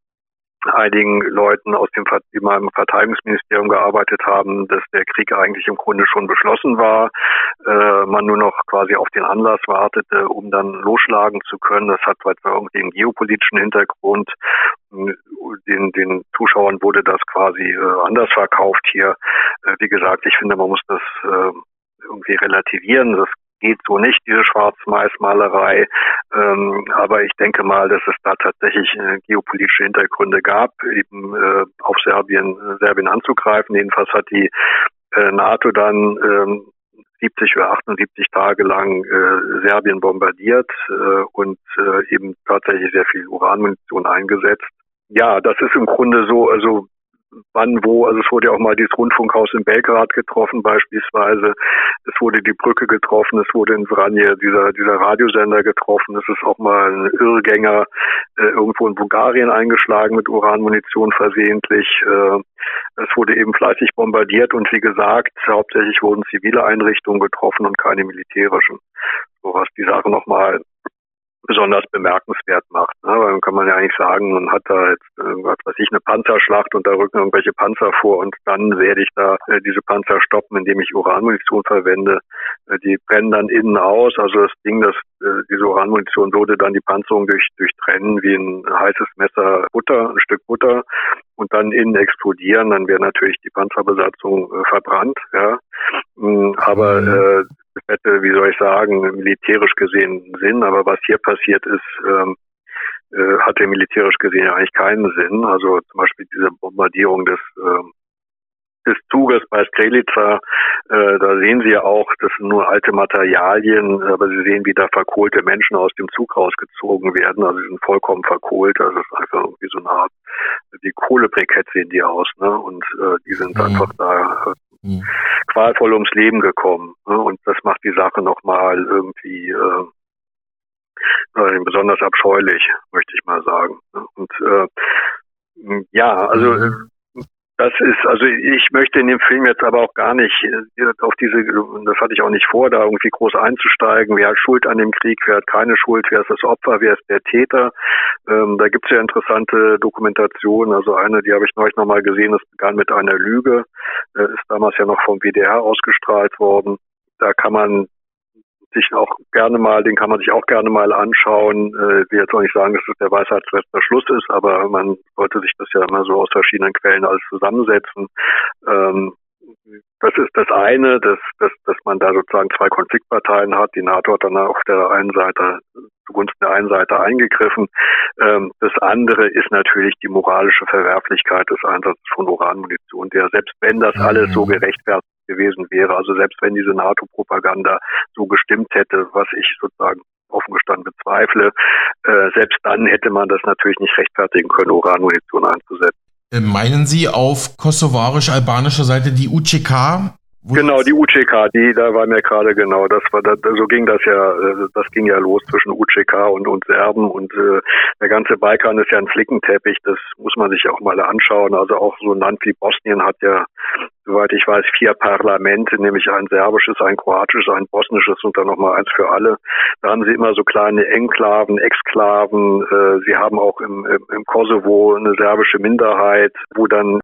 einigen Leuten aus dem, die mal im Verteidigungsministerium gearbeitet haben, dass der Krieg eigentlich im Grunde schon beschlossen war, äh, man nur noch quasi auf den Anlass wartete, um dann losschlagen zu können. Das hat zwar irgendwie einen geopolitischen Hintergrund. Den, den Zuschauern wurde das quasi äh, anders verkauft hier. Äh, wie gesagt, ich finde, man muss das äh, irgendwie relativieren. Das geht so nicht, diese Schwarz-Mais-Malerei. Ähm, aber ich denke mal, dass es da tatsächlich äh, geopolitische Hintergründe gab, eben äh, auf Serbien, äh, Serbien anzugreifen. Jedenfalls hat die äh, NATO dann ähm, 70 oder 78 Tage lang äh, Serbien bombardiert äh, und äh, eben tatsächlich sehr viel Uranmunition eingesetzt. Ja, das ist im Grunde so, also wann, wo. Also es wurde ja auch mal dieses Rundfunkhaus in Belgrad getroffen beispielsweise. Es wurde die Brücke getroffen, es wurde in Vranje dieser, dieser Radiosender getroffen. Es ist auch mal ein Irrgänger äh, irgendwo in Bulgarien eingeschlagen mit Uranmunition versehentlich. Äh, es wurde eben fleißig bombardiert und wie gesagt, hauptsächlich wurden zivile Einrichtungen getroffen und keine militärischen. So was die Sache nochmal besonders bemerkenswert macht. Ne? Weil dann kann man ja eigentlich sagen, man hat da jetzt, äh, was weiß ich, eine Panzerschlacht und da rücken irgendwelche Panzer vor und dann werde ich da äh, diese Panzer stoppen, indem ich Uranmunition verwende. Äh, die brennen dann innen aus. Also das Ding, das, diese Uranmunition würde dann die Panzerung durch, durchtrennen wie ein heißes Messer Butter, ein Stück Butter und dann innen explodieren, dann wäre natürlich die Panzerbesatzung äh, verbrannt. Ja. Mm, aber mhm. äh, das hätte, wie soll ich sagen, militärisch gesehen Sinn, aber was hier passiert ist, ähm, äh, hatte militärisch gesehen eigentlich keinen Sinn. Also zum Beispiel diese Bombardierung des ähm, des Zuges bei Strelica, äh, da sehen Sie ja auch, das sind nur alte Materialien, aber Sie sehen, wie da verkohlte Menschen aus dem Zug rausgezogen werden. Also sie sind vollkommen verkohlt. Also es ist einfach irgendwie so eine Art, wie Kohlebrikett sehen die aus, ne? Und äh, die sind mhm. einfach da äh, mhm. qualvoll ums Leben gekommen. Ne? Und das macht die Sache nochmal irgendwie äh, äh, besonders abscheulich, möchte ich mal sagen. Ne? Und äh, ja, also mhm. Das ist, also ich möchte in dem Film jetzt aber auch gar nicht äh, auf diese, das hatte ich auch nicht vor, da irgendwie groß einzusteigen, wer hat Schuld an dem Krieg, wer hat keine Schuld, wer ist das Opfer, wer ist der Täter. Ähm, da gibt es ja interessante Dokumentationen, also eine, die habe ich neulich nochmal gesehen, das begann mit einer Lüge, äh, ist damals ja noch vom WDR ausgestrahlt worden. Da kann man sich auch gerne mal, den kann man sich auch gerne mal anschauen. Äh, ich will jetzt auch nicht sagen, dass es der Weisheitsletzter Schluss ist, aber man sollte sich das ja immer so aus verschiedenen Quellen alles zusammensetzen. Ähm, das ist das eine, dass, dass, dass man da sozusagen zwei Konfliktparteien hat. Die NATO hat dann auf der einen Seite zugunsten der einen Seite eingegriffen. Ähm, das andere ist natürlich die moralische Verwerflichkeit des Einsatzes von Uranmunition, der selbst wenn das alles so mhm. gerechtfertigt gewesen wäre, also selbst wenn diese NATO-Propaganda so gestimmt hätte, was ich sozusagen offen gestanden bezweifle, äh, selbst dann hätte man das natürlich nicht rechtfertigen können, Uranmunition einzusetzen. Äh, meinen Sie auf kosovarisch-albanischer Seite die UCK, Genau, die UCK, die, da war mir gerade genau, das war, das, so ging das ja, äh, das ging ja los zwischen UCK und, und Serben und äh, der ganze Balkan ist ja ein Flickenteppich, das muss man sich auch mal anschauen. Also auch so ein Land wie Bosnien hat ja, soweit ich weiß, vier Parlamente, nämlich ein serbisches, ein kroatisches, ein bosnisches und dann nochmal eins für alle. Da haben sie immer so kleine Enklaven, Exklaven. Äh, sie haben auch im, im, im Kosovo eine serbische Minderheit, wo dann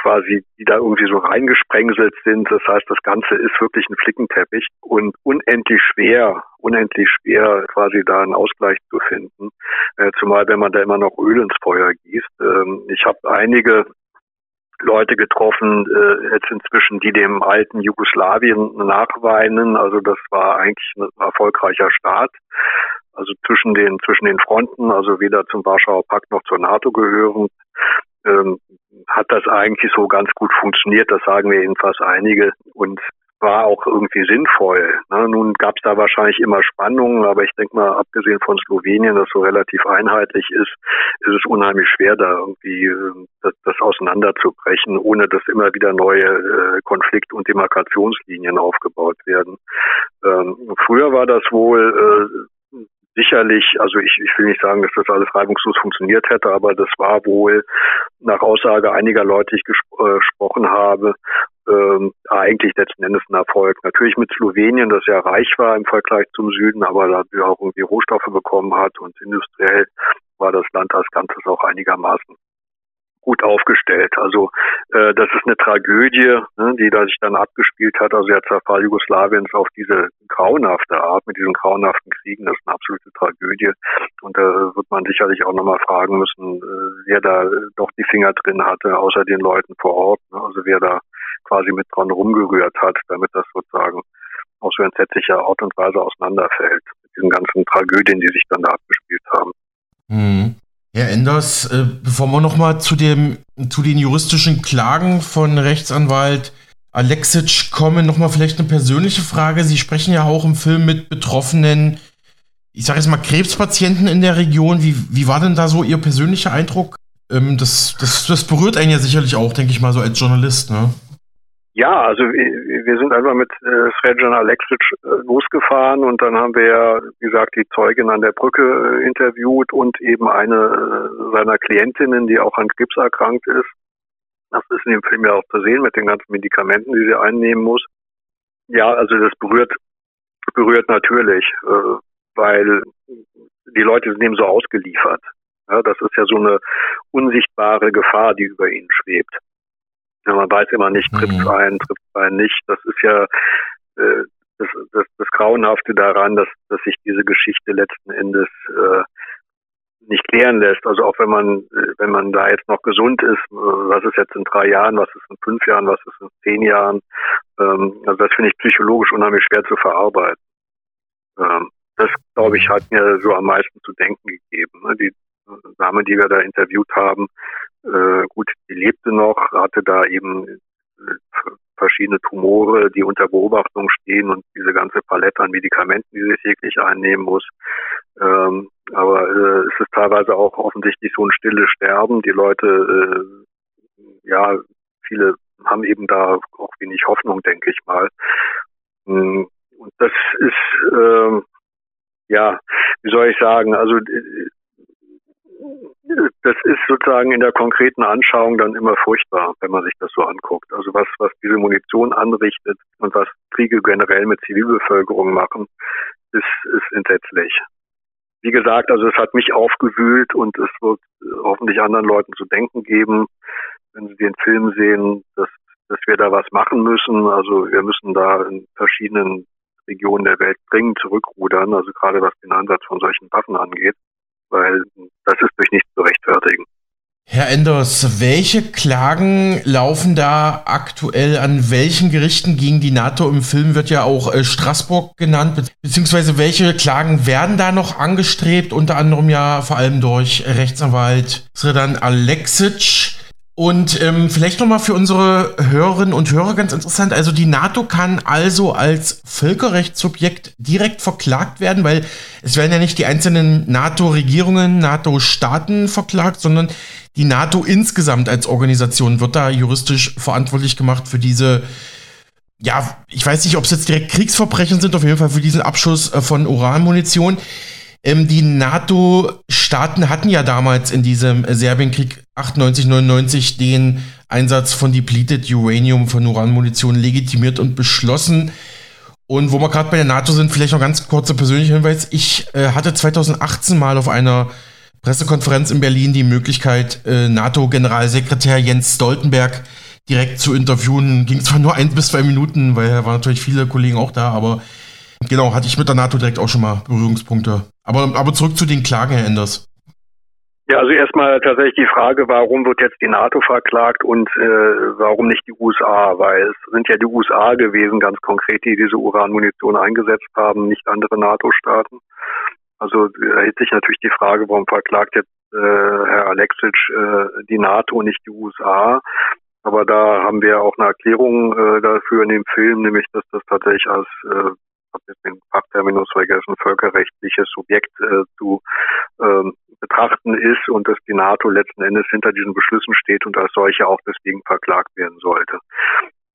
quasi, die da irgendwie so reingesprengselt sind. Das heißt, das Ganze ist wirklich ein Flickenteppich und unendlich schwer, unendlich schwer quasi da einen Ausgleich zu finden. Äh, zumal wenn man da immer noch Öl ins Feuer gießt. Ähm, ich habe einige Leute getroffen, äh, jetzt inzwischen, die dem alten Jugoslawien nachweinen. Also das war eigentlich ein erfolgreicher Staat. Also zwischen den, zwischen den Fronten, also weder zum Warschauer Pakt noch zur NATO gehörend ähm, hat das eigentlich so ganz gut funktioniert. Das sagen wir jedenfalls einige und war auch irgendwie sinnvoll. Ne? Nun gab es da wahrscheinlich immer Spannungen, aber ich denke mal, abgesehen von Slowenien, das so relativ einheitlich ist, ist es unheimlich schwer, da irgendwie äh, das, das auseinanderzubrechen, ohne dass immer wieder neue äh, Konflikt- und Demarkationslinien aufgebaut werden. Ähm, früher war das wohl äh, sicherlich, also ich, ich will nicht sagen, dass das alles reibungslos funktioniert hätte, aber das war wohl nach Aussage einiger Leute, die ich gespro äh, gesprochen habe, ähm, eigentlich letzten Endes ein Erfolg. Natürlich mit Slowenien, das ja reich war im Vergleich zum Süden, aber da auch irgendwie Rohstoffe bekommen hat und industriell war das Land als Ganzes auch einigermaßen gut aufgestellt. Also äh, das ist eine Tragödie, ne, die da sich dann abgespielt hat. Also der Zerfall Jugoslawiens auf diese grauenhafte Art, mit diesen grauenhaften Kriegen, das ist eine absolute Tragödie. Und da wird man sicherlich auch nochmal fragen müssen, äh, wer da doch die Finger drin hatte, außer den Leuten vor Ort. Ne, also wer da quasi mit dran rumgerührt hat, damit das sozusagen auf so entsetzlicher Art und Weise auseinanderfällt. Mit diesen ganzen Tragödien, die sich dann da abgespielt haben. Mhm. Herr Enders, äh, bevor wir nochmal zu, zu den juristischen Klagen von Rechtsanwalt Alexic kommen, nochmal vielleicht eine persönliche Frage. Sie sprechen ja auch im Film mit Betroffenen, ich sage jetzt mal Krebspatienten in der Region. Wie, wie war denn da so Ihr persönlicher Eindruck? Ähm, das, das, das berührt einen ja sicherlich auch, denke ich mal, so als Journalist, ne? Ja, also wir sind einfach mit äh, Srejan Alexic äh, losgefahren und dann haben wir ja, wie gesagt, die Zeugin an der Brücke äh, interviewt und eben eine äh, seiner Klientinnen, die auch an Krebs erkrankt ist. Das ist in dem Film ja auch zu sehen mit den ganzen Medikamenten, die sie einnehmen muss. Ja, also das berührt, berührt natürlich, weil die Leute sind eben so ausgeliefert. Ja, das ist ja so eine unsichtbare Gefahr, die über ihnen schwebt. Ja, man weiß immer nicht, trifft mhm. ein, trifft ein nicht. Das ist ja äh, das, das, das Grauenhafte daran, dass, dass sich diese Geschichte letzten Endes äh, nicht klären lässt. Also auch wenn man, äh, wenn man da jetzt noch gesund ist, äh, was ist jetzt in drei Jahren, was ist in fünf Jahren, was ist in zehn Jahren, ähm, also das finde ich psychologisch unheimlich schwer zu verarbeiten. Ähm, das, glaube ich, hat mir so am meisten zu denken gegeben. Ne? Die Dame, die wir da interviewt haben, äh, gut, die lebte noch, hatte da eben äh, verschiedene Tumore, die unter Beobachtung stehen und diese ganze Palette an Medikamenten, die sie täglich einnehmen muss. Ähm, aber äh, es ist teilweise auch offensichtlich so ein stilles Sterben. Die Leute, äh, ja, viele haben eben da auch wenig Hoffnung, denke ich mal. Mm, und das ist, äh, ja, wie soll ich sagen, also äh, das ist sozusagen in der konkreten Anschauung dann immer furchtbar, wenn man sich das so anguckt. Also was, was diese Munition anrichtet und was Kriege generell mit Zivilbevölkerung machen, ist, ist entsetzlich. Wie gesagt, also es hat mich aufgewühlt und es wird hoffentlich anderen Leuten zu denken geben, wenn sie den Film sehen, dass, dass wir da was machen müssen. Also wir müssen da in verschiedenen Regionen der Welt dringend zurückrudern, also gerade was den Einsatz von solchen Waffen angeht weil das ist durch nichts zu rechtfertigen. Herr Enders, welche Klagen laufen da aktuell an welchen Gerichten gegen die NATO? Im Film wird ja auch äh, Straßburg genannt, beziehungsweise welche Klagen werden da noch angestrebt? Unter anderem ja vor allem durch Rechtsanwalt Sredan Alexic. Und ähm, vielleicht nochmal für unsere Hörerinnen und Hörer ganz interessant. Also die NATO kann also als Völkerrechtssubjekt direkt verklagt werden, weil es werden ja nicht die einzelnen NATO-Regierungen, NATO-Staaten verklagt, sondern die NATO insgesamt als Organisation wird da juristisch verantwortlich gemacht für diese ja, ich weiß nicht, ob es jetzt direkt Kriegsverbrechen sind, auf jeden Fall für diesen Abschuss äh, von Uranmunition. Ähm, die NATO-Staaten hatten ja damals in diesem Serbienkrieg 98, 99 den Einsatz von depleted Uranium von Uranmunition legitimiert und beschlossen. Und wo wir gerade bei der NATO sind, vielleicht noch ganz kurzer persönlicher Hinweis. Ich äh, hatte 2018 mal auf einer Pressekonferenz in Berlin die Möglichkeit, äh, NATO-Generalsekretär Jens Stoltenberg direkt zu interviewen. Ging zwar nur ein bis zwei Minuten, weil da waren natürlich viele Kollegen auch da, aber genau, hatte ich mit der NATO direkt auch schon mal Berührungspunkte. Aber, aber zurück zu den Klagen, Herr Enders. Ja, also erstmal tatsächlich die Frage, warum wird jetzt die NATO verklagt und äh, warum nicht die USA? Weil es sind ja die USA gewesen, ganz konkret, die diese Uranmunition eingesetzt haben, nicht andere NATO-Staaten. Also erhält sich natürlich die Frage, warum verklagt jetzt äh, Herr Alexic äh, die NATO und nicht die USA? Aber da haben wir auch eine Erklärung äh, dafür in dem Film, nämlich dass das tatsächlich als äh, jetzt den Fachterminus vergessen, völkerrechtliches Subjekt äh, zu ähm, betrachten ist und dass die NATO letzten Endes hinter diesen Beschlüssen steht und als solche auch deswegen verklagt werden sollte.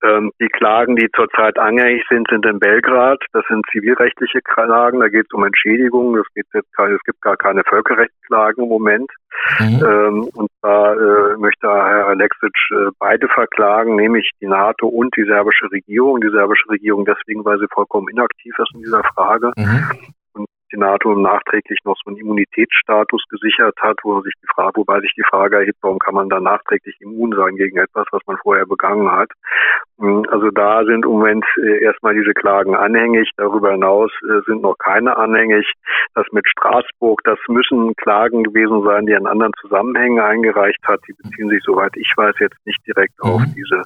Ähm, die Klagen, die zurzeit anhängig sind, sind in Belgrad. Das sind zivilrechtliche Klagen. Da geht es um Entschädigungen. Es, geht jetzt keine, es gibt gar keine Völkerrechtsklagen im Moment. Mhm. Ähm, und da äh, möchte Herr Alexic äh, beide verklagen, nämlich die NATO und die serbische Regierung. Die serbische Regierung deswegen, weil sie vollkommen inaktiv ist in dieser Frage. Mhm die NATO nachträglich noch so einen Immunitätsstatus gesichert hat, wo sich die Frage, wobei sich die Frage erhebt, warum kann man dann nachträglich immun sein gegen etwas, was man vorher begangen hat. Hm, also da sind im Moment äh, erstmal diese Klagen anhängig. Darüber hinaus äh, sind noch keine anhängig. Das mit Straßburg, das müssen Klagen gewesen sein, die in anderen Zusammenhängen eingereicht hat. Die beziehen sich, soweit ich weiß, jetzt nicht direkt mhm. auf diese,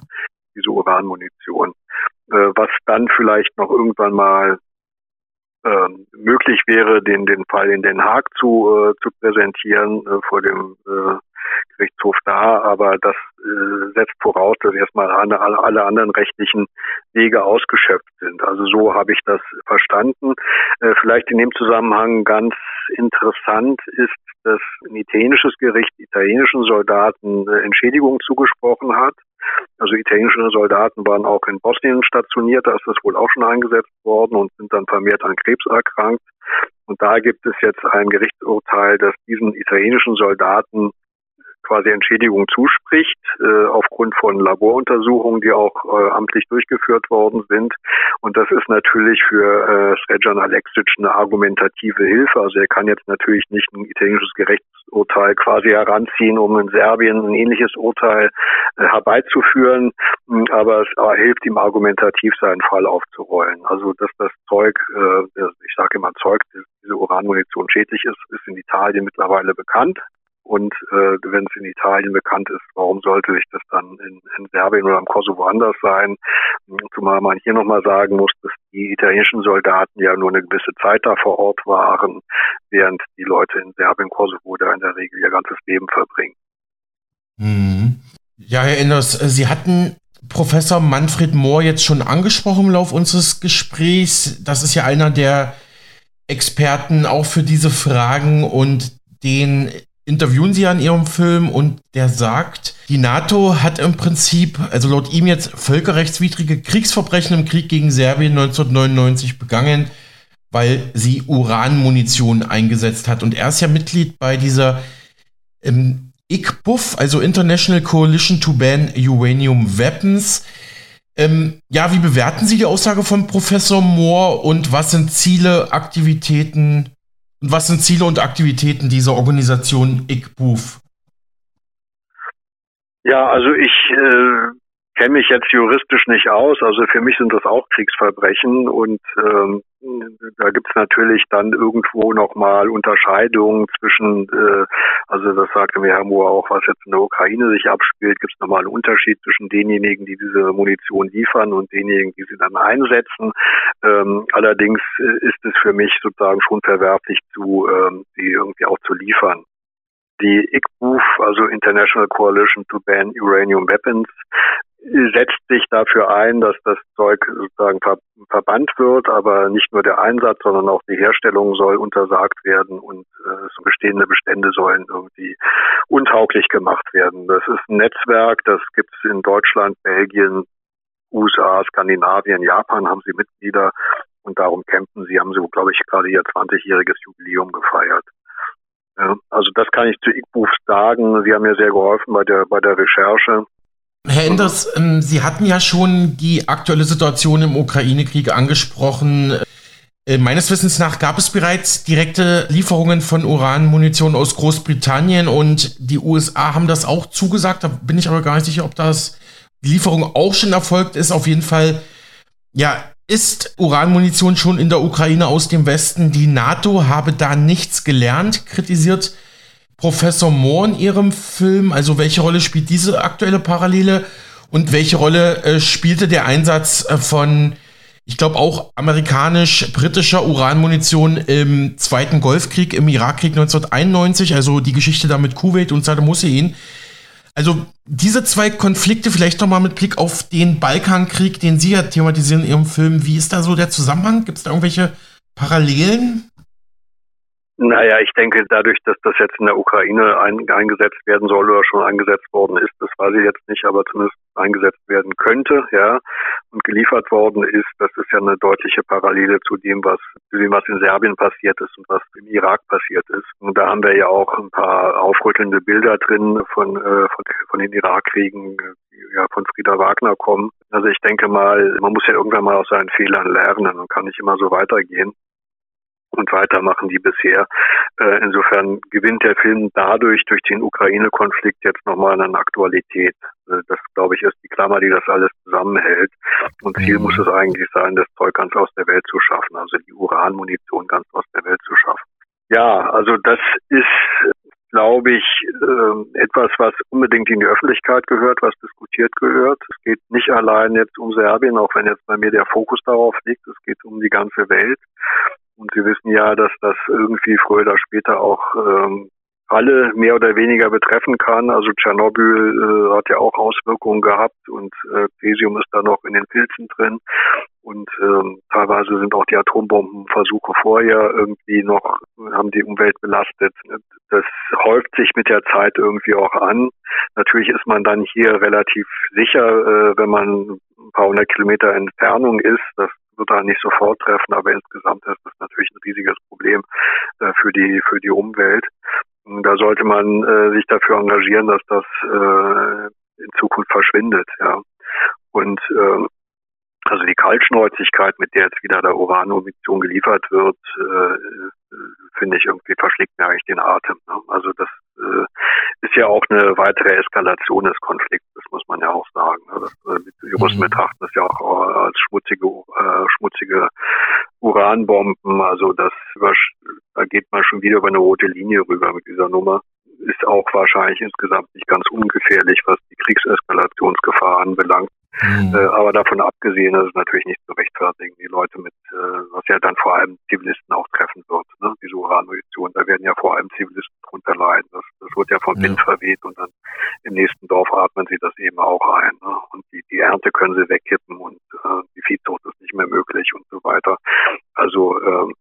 diese Uranmunition. Äh, was dann vielleicht noch irgendwann mal ähm, möglich wäre, den, den Fall in Den Haag zu, äh, zu präsentieren äh, vor dem äh, Gerichtshof da, aber das äh, setzt voraus, dass erstmal alle, alle anderen rechtlichen Wege ausgeschöpft sind. Also so habe ich das verstanden. Äh, vielleicht in dem Zusammenhang ganz interessant ist, dass ein italienisches Gericht italienischen Soldaten äh, Entschädigung zugesprochen hat. Also italienische Soldaten waren auch in Bosnien stationiert, da ist das wohl auch schon eingesetzt worden und sind dann vermehrt an Krebs erkrankt. Und da gibt es jetzt ein Gerichtsurteil, das diesen italienischen Soldaten quasi Entschädigung zuspricht, äh, aufgrund von Laboruntersuchungen, die auch äh, amtlich durchgeführt worden sind. Und das ist natürlich für äh, Srejan Alexic eine argumentative Hilfe. Also er kann jetzt natürlich nicht ein italienisches Gerichtsurteil quasi heranziehen, um in Serbien ein ähnliches Urteil äh, herbeizuführen, hm, aber es äh, hilft ihm argumentativ seinen Fall aufzurollen. Also dass das Zeug, äh, ich sage immer Zeug, diese Uranmunition schädlich ist, ist in Italien mittlerweile bekannt. Und äh, wenn es in Italien bekannt ist, warum sollte sich das dann in, in Serbien oder im Kosovo anders sein? Zumal man hier nochmal sagen muss, dass die italienischen Soldaten ja nur eine gewisse Zeit da vor Ort waren, während die Leute in Serbien, Kosovo da in der Regel ihr ganzes Leben verbringen. Mhm. Ja, Herr Enders, Sie hatten Professor Manfred Mohr jetzt schon angesprochen im Laufe unseres Gesprächs. Das ist ja einer der Experten auch für diese Fragen und den interviewen sie an ihrem Film und der sagt, die NATO hat im Prinzip, also laut ihm jetzt, völkerrechtswidrige Kriegsverbrechen im Krieg gegen Serbien 1999 begangen, weil sie Uranmunition eingesetzt hat. Und er ist ja Mitglied bei dieser ähm, ICBUF, also International Coalition to Ban Uranium Weapons. Ähm, ja, wie bewerten Sie die Aussage von Professor Moore und was sind Ziele, Aktivitäten und was sind Ziele und Aktivitäten dieser Organisation ICBUF? Ja, also ich äh, kenne mich jetzt juristisch nicht aus. Also für mich sind das auch Kriegsverbrechen und ähm, da gibt es natürlich dann irgendwo nochmal Unterscheidungen zwischen, äh, also das sagte mir Herr Mohr auch, was jetzt in der Ukraine sich abspielt, gibt es nochmal einen Unterschied zwischen denjenigen, die diese Munition liefern und denjenigen, die sie dann einsetzen. Ähm, allerdings äh, ist es für mich sozusagen schon verwerflich, zu, ähm, die irgendwie auch zu liefern. Die ICBUF, also International Coalition to Ban Uranium Weapons, setzt sich dafür ein, dass das Zeug sozusagen ver verbannt wird, aber nicht nur der Einsatz, sondern auch die Herstellung soll untersagt werden und äh, so bestehende Bestände sollen irgendwie untauglich gemacht werden. Das ist ein Netzwerk, das gibt es in Deutschland, Belgien, USA, Skandinavien, Japan haben sie Mitglieder und darum campen sie, haben sie, glaube ich, gerade ihr 20-jähriges Jubiläum gefeiert. Ja, also das kann ich zu ICBUF sagen. Sie haben mir sehr geholfen bei der, bei der Recherche. Herr Enders, ähm, Sie hatten ja schon die aktuelle Situation im Ukraine-Krieg angesprochen. Äh, meines Wissens nach gab es bereits direkte Lieferungen von Uranmunition aus Großbritannien und die USA haben das auch zugesagt. Da bin ich aber gar nicht sicher, ob das die Lieferung auch schon erfolgt ist. Auf jeden Fall, ja, ist Uranmunition schon in der Ukraine aus dem Westen. Die NATO habe da nichts gelernt, kritisiert Professor Moore in ihrem Film. Also welche Rolle spielt diese aktuelle Parallele und welche Rolle äh, spielte der Einsatz äh, von ich glaube auch amerikanisch-britischer Uranmunition im Zweiten Golfkrieg, im Irakkrieg 1991, also die Geschichte da mit Kuwait und Saddam Hussein. Also diese zwei Konflikte, vielleicht nochmal mit Blick auf den Balkankrieg, den Sie ja thematisieren in Ihrem Film. Wie ist da so der Zusammenhang? Gibt es da irgendwelche Parallelen? Naja, ich denke, dadurch, dass das jetzt in der Ukraine ein, eingesetzt werden soll oder schon eingesetzt worden ist, das weiß ich jetzt nicht, aber zumindest eingesetzt werden könnte, ja, und geliefert worden ist, das ist ja eine deutliche Parallele zu dem, was, zu dem, was in Serbien passiert ist und was im Irak passiert ist. Und da haben wir ja auch ein paar aufrüttelnde Bilder drin von, äh, von, von den Irakkriegen, ja von Frieda Wagner kommen. Also ich denke mal, man muss ja irgendwann mal aus seinen Fehlern lernen und kann nicht immer so weitergehen und weitermachen wie bisher. Äh, insofern gewinnt der Film dadurch durch den Ukraine-Konflikt jetzt nochmal an Aktualität. Äh, das, glaube ich, ist die Klammer, die das alles zusammenhält. Und Ziel mhm. muss es eigentlich sein, das Zeug ganz aus der Welt zu schaffen, also die Uranmunition ganz aus der Welt zu schaffen. Ja, also das ist, glaube ich, äh, etwas, was unbedingt in die Öffentlichkeit gehört, was diskutiert gehört. Es geht nicht allein jetzt um Serbien, auch wenn jetzt bei mir der Fokus darauf liegt. Es geht um die ganze Welt. Und Sie wissen ja, dass das irgendwie früher oder später auch ähm, alle mehr oder weniger betreffen kann. Also Tschernobyl äh, hat ja auch Auswirkungen gehabt und äh, Cesium ist da noch in den Pilzen drin. Und ähm, teilweise sind auch die Atombombenversuche vorher irgendwie noch, haben die Umwelt belastet. Das häuft sich mit der Zeit irgendwie auch an. Natürlich ist man dann hier relativ sicher, äh, wenn man ein paar hundert Kilometer Entfernung ist. Das da nicht sofort treffen, aber insgesamt ist das natürlich ein riesiges Problem äh, für die für die Umwelt. Und da sollte man äh, sich dafür engagieren, dass das äh, in Zukunft verschwindet, ja. Und äh, also die Kaltschnäuzigkeit, mit der jetzt wieder der Uranmunition geliefert wird, äh, finde ich irgendwie verschlägt mir eigentlich den Atem. Ne? Also das äh, ist ja auch eine weitere Eskalation des Konflikts, das muss man ja auch sagen. Ne? Das, äh, die Russen mhm. betrachten das ja auch als schmutzige, äh, schmutzige Uranbomben. Also das da geht man schon wieder über eine rote Linie rüber mit dieser Nummer. Ist auch wahrscheinlich insgesamt nicht ganz ungefährlich, was die Kriegseskalationsgefahr anbelangt. Mhm. Äh, aber davon abgesehen ist es natürlich nicht zu rechtfertigen, die Leute mit, äh, was ja dann vor allem Zivilisten auch treffen wird, ne? diese Uranmunition. Da werden ja vor allem Zivilisten drunter leiden. Das, das wird ja vom ja. Wind verweht und dann im nächsten Dorf atmen sie das eben auch ein. Ne? Und die, die Ernte können sie wegkippen und äh, die Viehzucht ist nicht mehr möglich und so weiter. Also ähm,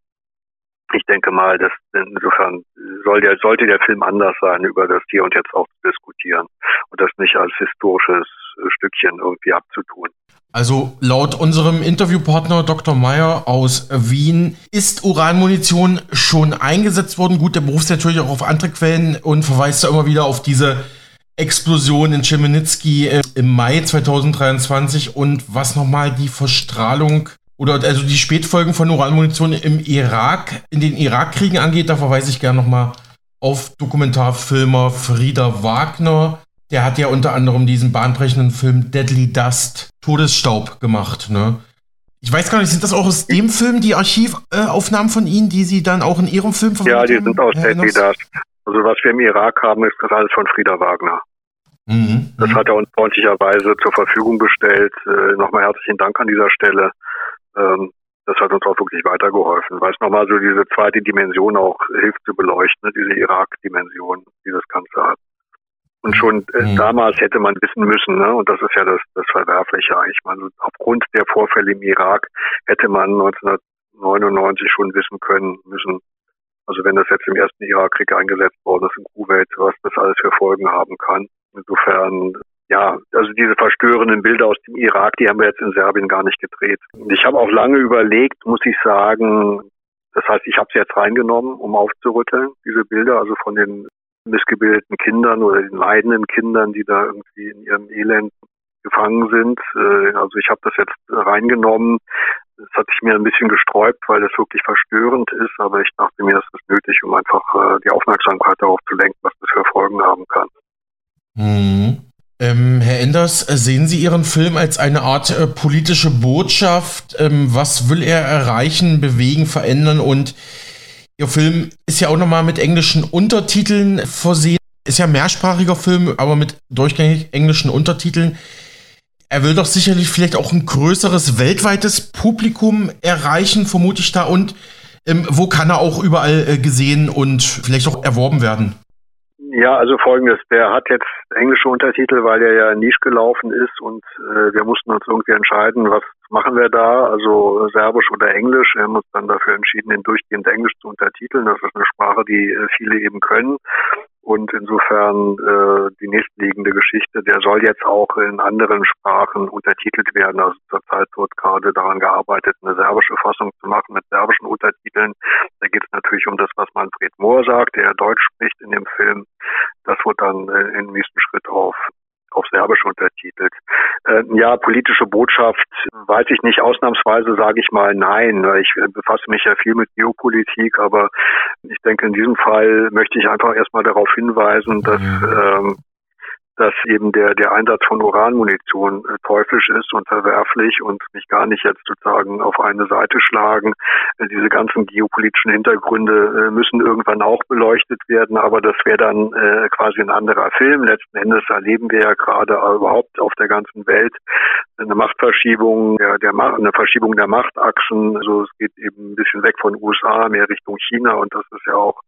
ich denke mal, dass insofern soll der, sollte der Film anders sein, über das Hier und Jetzt auch zu diskutieren und das nicht als historisches Stückchen irgendwie abzutun. Also laut unserem Interviewpartner Dr. Meyer aus Wien ist Uranmunition schon eingesetzt worden. Gut, der beruft natürlich auch auf andere Quellen und verweist da immer wieder auf diese Explosion in Chemnitsky äh, im Mai 2023 und was nochmal die Verstrahlung oder also die Spätfolgen von Uranmunition im Irak, in den Irakkriegen angeht, da verweise ich gerne nochmal auf Dokumentarfilmer Frieda Wagner, der hat ja unter anderem diesen bahnbrechenden Film Deadly Dust, Todesstaub gemacht, ne? Ich weiß gar nicht, sind das auch aus dem Film die Archivaufnahmen von Ihnen, die Sie dann auch in Ihrem Film verwendet haben? Ja, die sind aus Deadly Dust. Also was wir im Irak haben, ist das alles von Frieda Wagner. Mhm, das mhm. hat er uns freundlicherweise zur Verfügung gestellt. Äh, Nochmal herzlichen Dank an dieser Stelle. Ähm, das hat uns auch wirklich weitergeholfen, weil es nochmal so diese zweite Dimension auch hilft zu beleuchten, ne? diese Irak-Dimension, die das Ganze hat. Und schon äh, mhm. damals hätte man wissen müssen, ne, und das ist ja das, das Verwerfliche eigentlich, man, aufgrund der Vorfälle im Irak hätte man 1999 schon wissen können müssen, also wenn das jetzt im ersten Irakkrieg eingesetzt worden ist in Kuwait, was das alles für Folgen haben kann. Insofern, ja, also diese verstörenden Bilder aus dem Irak, die haben wir jetzt in Serbien gar nicht gedreht. Und ich habe auch lange überlegt, muss ich sagen, das heißt, ich habe sie jetzt reingenommen, um aufzurütteln, diese Bilder, also von den missgebildeten Kindern oder den leidenden Kindern, die da irgendwie in ihrem Elend gefangen sind. Äh, also ich habe das jetzt reingenommen. Es hat sich mir ein bisschen gesträubt, weil das wirklich verstörend ist, aber ich dachte mir, es ist nötig, um einfach äh, die Aufmerksamkeit darauf zu lenken, was das für Folgen haben kann. Mhm. Ähm, Herr Enders, äh, sehen Sie Ihren Film als eine Art äh, politische Botschaft? Ähm, was will er erreichen, bewegen, verändern? Und Ihr Film ist ja auch nochmal mit englischen Untertiteln versehen. Ist ja ein mehrsprachiger Film, aber mit durchgängig englischen Untertiteln. Er will doch sicherlich vielleicht auch ein größeres weltweites Publikum erreichen, vermute ich da. Und ähm, wo kann er auch überall äh, gesehen und vielleicht auch erworben werden? Ja, also folgendes, der hat jetzt englische Untertitel, weil er ja Nisch gelaufen ist und äh, wir mussten uns irgendwie entscheiden, was machen wir da, also Serbisch oder Englisch. Wir haben uns dann dafür entschieden, ihn durchgehend Englisch zu untertiteln. Das ist eine Sprache, die äh, viele eben können. Und insofern äh, die nächstliegende Geschichte, der soll jetzt auch in anderen Sprachen untertitelt werden. Also zurzeit wird gerade daran gearbeitet, eine serbische Fassung zu machen mit serbischen Untertiteln. Da geht es natürlich um das, was Manfred Mohr sagt, der Deutsch spricht in dem Film. Das wird dann äh, im nächsten Schritt auf auf Serbisch untertitelt. Äh, ja, politische Botschaft weiß ich nicht. Ausnahmsweise sage ich mal nein. Ich befasse mich ja viel mit Geopolitik, aber ich denke, in diesem Fall möchte ich einfach erstmal darauf hinweisen, dass ähm, dass eben der, der Einsatz von Uranmunition äh, teuflisch ist und verwerflich und mich gar nicht jetzt sozusagen auf eine Seite schlagen. Äh, diese ganzen geopolitischen Hintergründe äh, müssen irgendwann auch beleuchtet werden, aber das wäre dann quasi ein anderer Film. Letzten Endes erleben wir ja gerade überhaupt auf der ganzen Welt eine Machtverschiebung, der, der eine Verschiebung der Machtachsen. Also es geht eben ein bisschen weg von USA, mehr Richtung China und das ist ja auch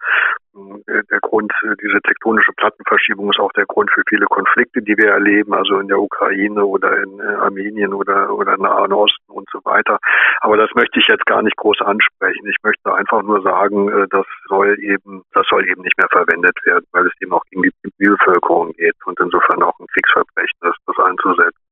äh, der Grund, äh, diese tektonische Plattenverschiebung ist auch der Grund für viele Konflikte, die wir erleben, also in der Ukraine oder in äh, Armenien oder, oder Nahen Osten und so weiter. Aber das möchte ich jetzt gar nicht groß ansprechen. Ich möchte einfach nur sagen, das soll eben, das soll eben nicht mehr verwendet werden, weil es eben auch gegen die Zivilbevölkerung geht und insofern auch ein Kriegsverbrechen ist, das einzusetzen.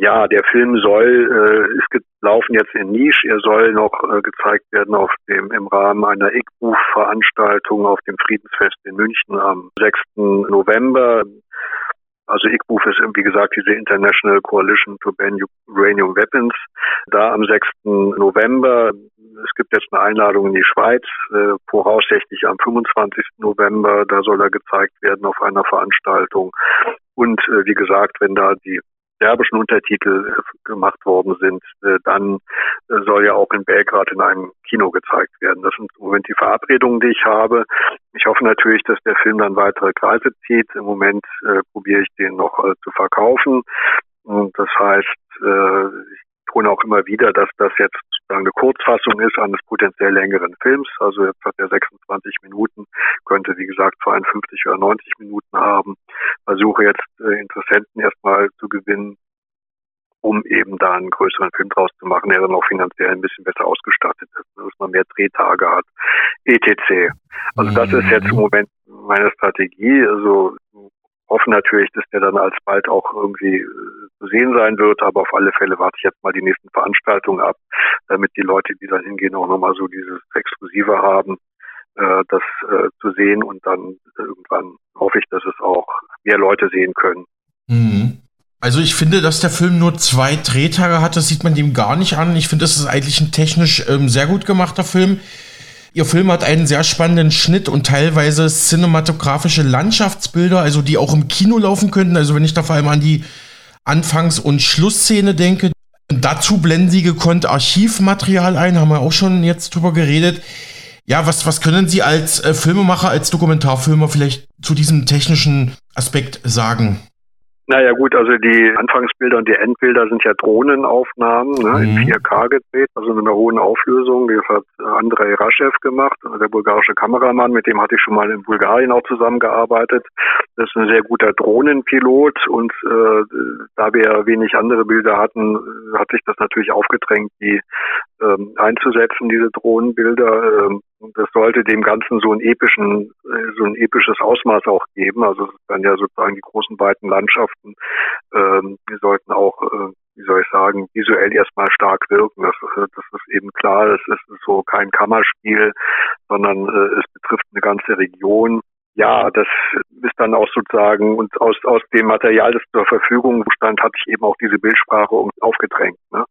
Ja, der Film soll, äh, ist gelaufen jetzt in Nisch. Er soll noch äh, gezeigt werden auf dem, im Rahmen einer ICBUF-Veranstaltung auf dem Friedensfest in München am 6. November. Also ICBUF ist, wie gesagt, diese International Coalition to Ban Uranium Weapons. Da am 6. November. Es gibt jetzt eine Einladung in die Schweiz, äh, voraussichtlich am 25. November. Da soll er gezeigt werden auf einer Veranstaltung. Und äh, wie gesagt, wenn da die serbischen Untertitel äh, gemacht worden sind, äh, dann äh, soll ja auch in Belgrad in einem Kino gezeigt werden. Das sind im Moment die Verabredungen, die ich habe. Ich hoffe natürlich, dass der Film dann weitere Kreise zieht. Im Moment äh, probiere ich den noch äh, zu verkaufen. Und das heißt, äh, ich betone auch immer wieder, dass das jetzt sozusagen eine Kurzfassung ist eines potenziell längeren Films. Also jetzt hat er 26 Minuten, könnte wie gesagt 52 oder 90 Minuten haben. Versuche jetzt äh, Interessenten erstmal zu gewinnen, um eben da einen größeren Film draus zu machen, der dann auch finanziell ein bisschen besser ausgestattet ist, dass man mehr Drehtage hat, etc. Also das ist jetzt im mhm. Moment meine Strategie. Also hoffe natürlich, dass der dann alsbald auch irgendwie äh, zu sehen sein wird, aber auf alle Fälle warte ich jetzt mal die nächsten Veranstaltungen ab, damit die Leute, die dann hingehen, auch nochmal so dieses Exklusive haben, äh, das äh, zu sehen und dann irgendwann hoffe ich, dass es auch mehr Leute sehen können. Mhm. Also ich finde, dass der Film nur zwei Drehtage hat, das sieht man dem gar nicht an. Ich finde, das ist eigentlich ein technisch ähm, sehr gut gemachter Film. Ihr Film hat einen sehr spannenden Schnitt und teilweise cinematografische Landschaftsbilder, also die auch im Kino laufen könnten. Also wenn ich da vor allem an die Anfangs- und Schlussszene denke. Dazu blenden sie gekonnt Archivmaterial ein, haben wir auch schon jetzt drüber geredet. Ja, was, was können Sie als äh, Filmemacher, als Dokumentarfilmer vielleicht zu diesem technischen Aspekt sagen? Naja gut, also die Anfangsbilder und die Endbilder sind ja Drohnenaufnahmen ne, mhm. in 4K gedreht, also in einer hohen Auflösung. Das hat Andrei Raschew gemacht, der bulgarische Kameramann, mit dem hatte ich schon mal in Bulgarien auch zusammengearbeitet. Das ist ein sehr guter Drohnenpilot und äh, da wir wenig andere Bilder hatten, hat sich das natürlich aufgedrängt, die ähm, einzusetzen, diese Drohnenbilder. Ähm, das sollte dem Ganzen so ein epischen, äh, so ein episches Ausmaß auch geben. Also es dann ja sozusagen die großen weiten Landschaften, ähm, die sollten auch, äh, wie soll ich sagen, visuell erstmal stark wirken. Das, äh, das ist eben klar, es ist so kein Kammerspiel, sondern äh, es betrifft eine ganze Region ja, das ist dann auch sozusagen und aus, aus dem Material, das zur Verfügung stand, hat sich eben auch diese Bildsprache aufgedrängt. Ne?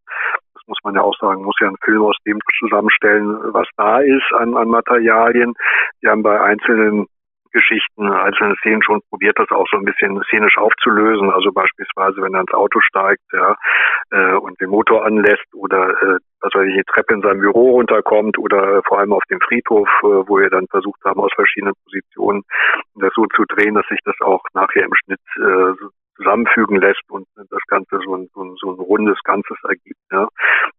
Muss man ja auch sagen, muss ja ein Film aus dem zusammenstellen, was da ist an, an Materialien. Wir haben bei einzelnen Geschichten, einzelne Szenen schon probiert, das auch so ein bisschen szenisch aufzulösen. Also beispielsweise, wenn er ins Auto steigt, ja, äh, und den Motor anlässt oder äh, was weiß ich, die Treppe in seinem Büro runterkommt oder vor allem auf dem Friedhof, äh, wo wir dann versucht haben, aus verschiedenen Positionen das so zu drehen, dass sich das auch nachher im Schnitt äh, zusammenfügen lässt und das Ganze so ein, so ein, so ein rundes Ganzes ergibt. Ja.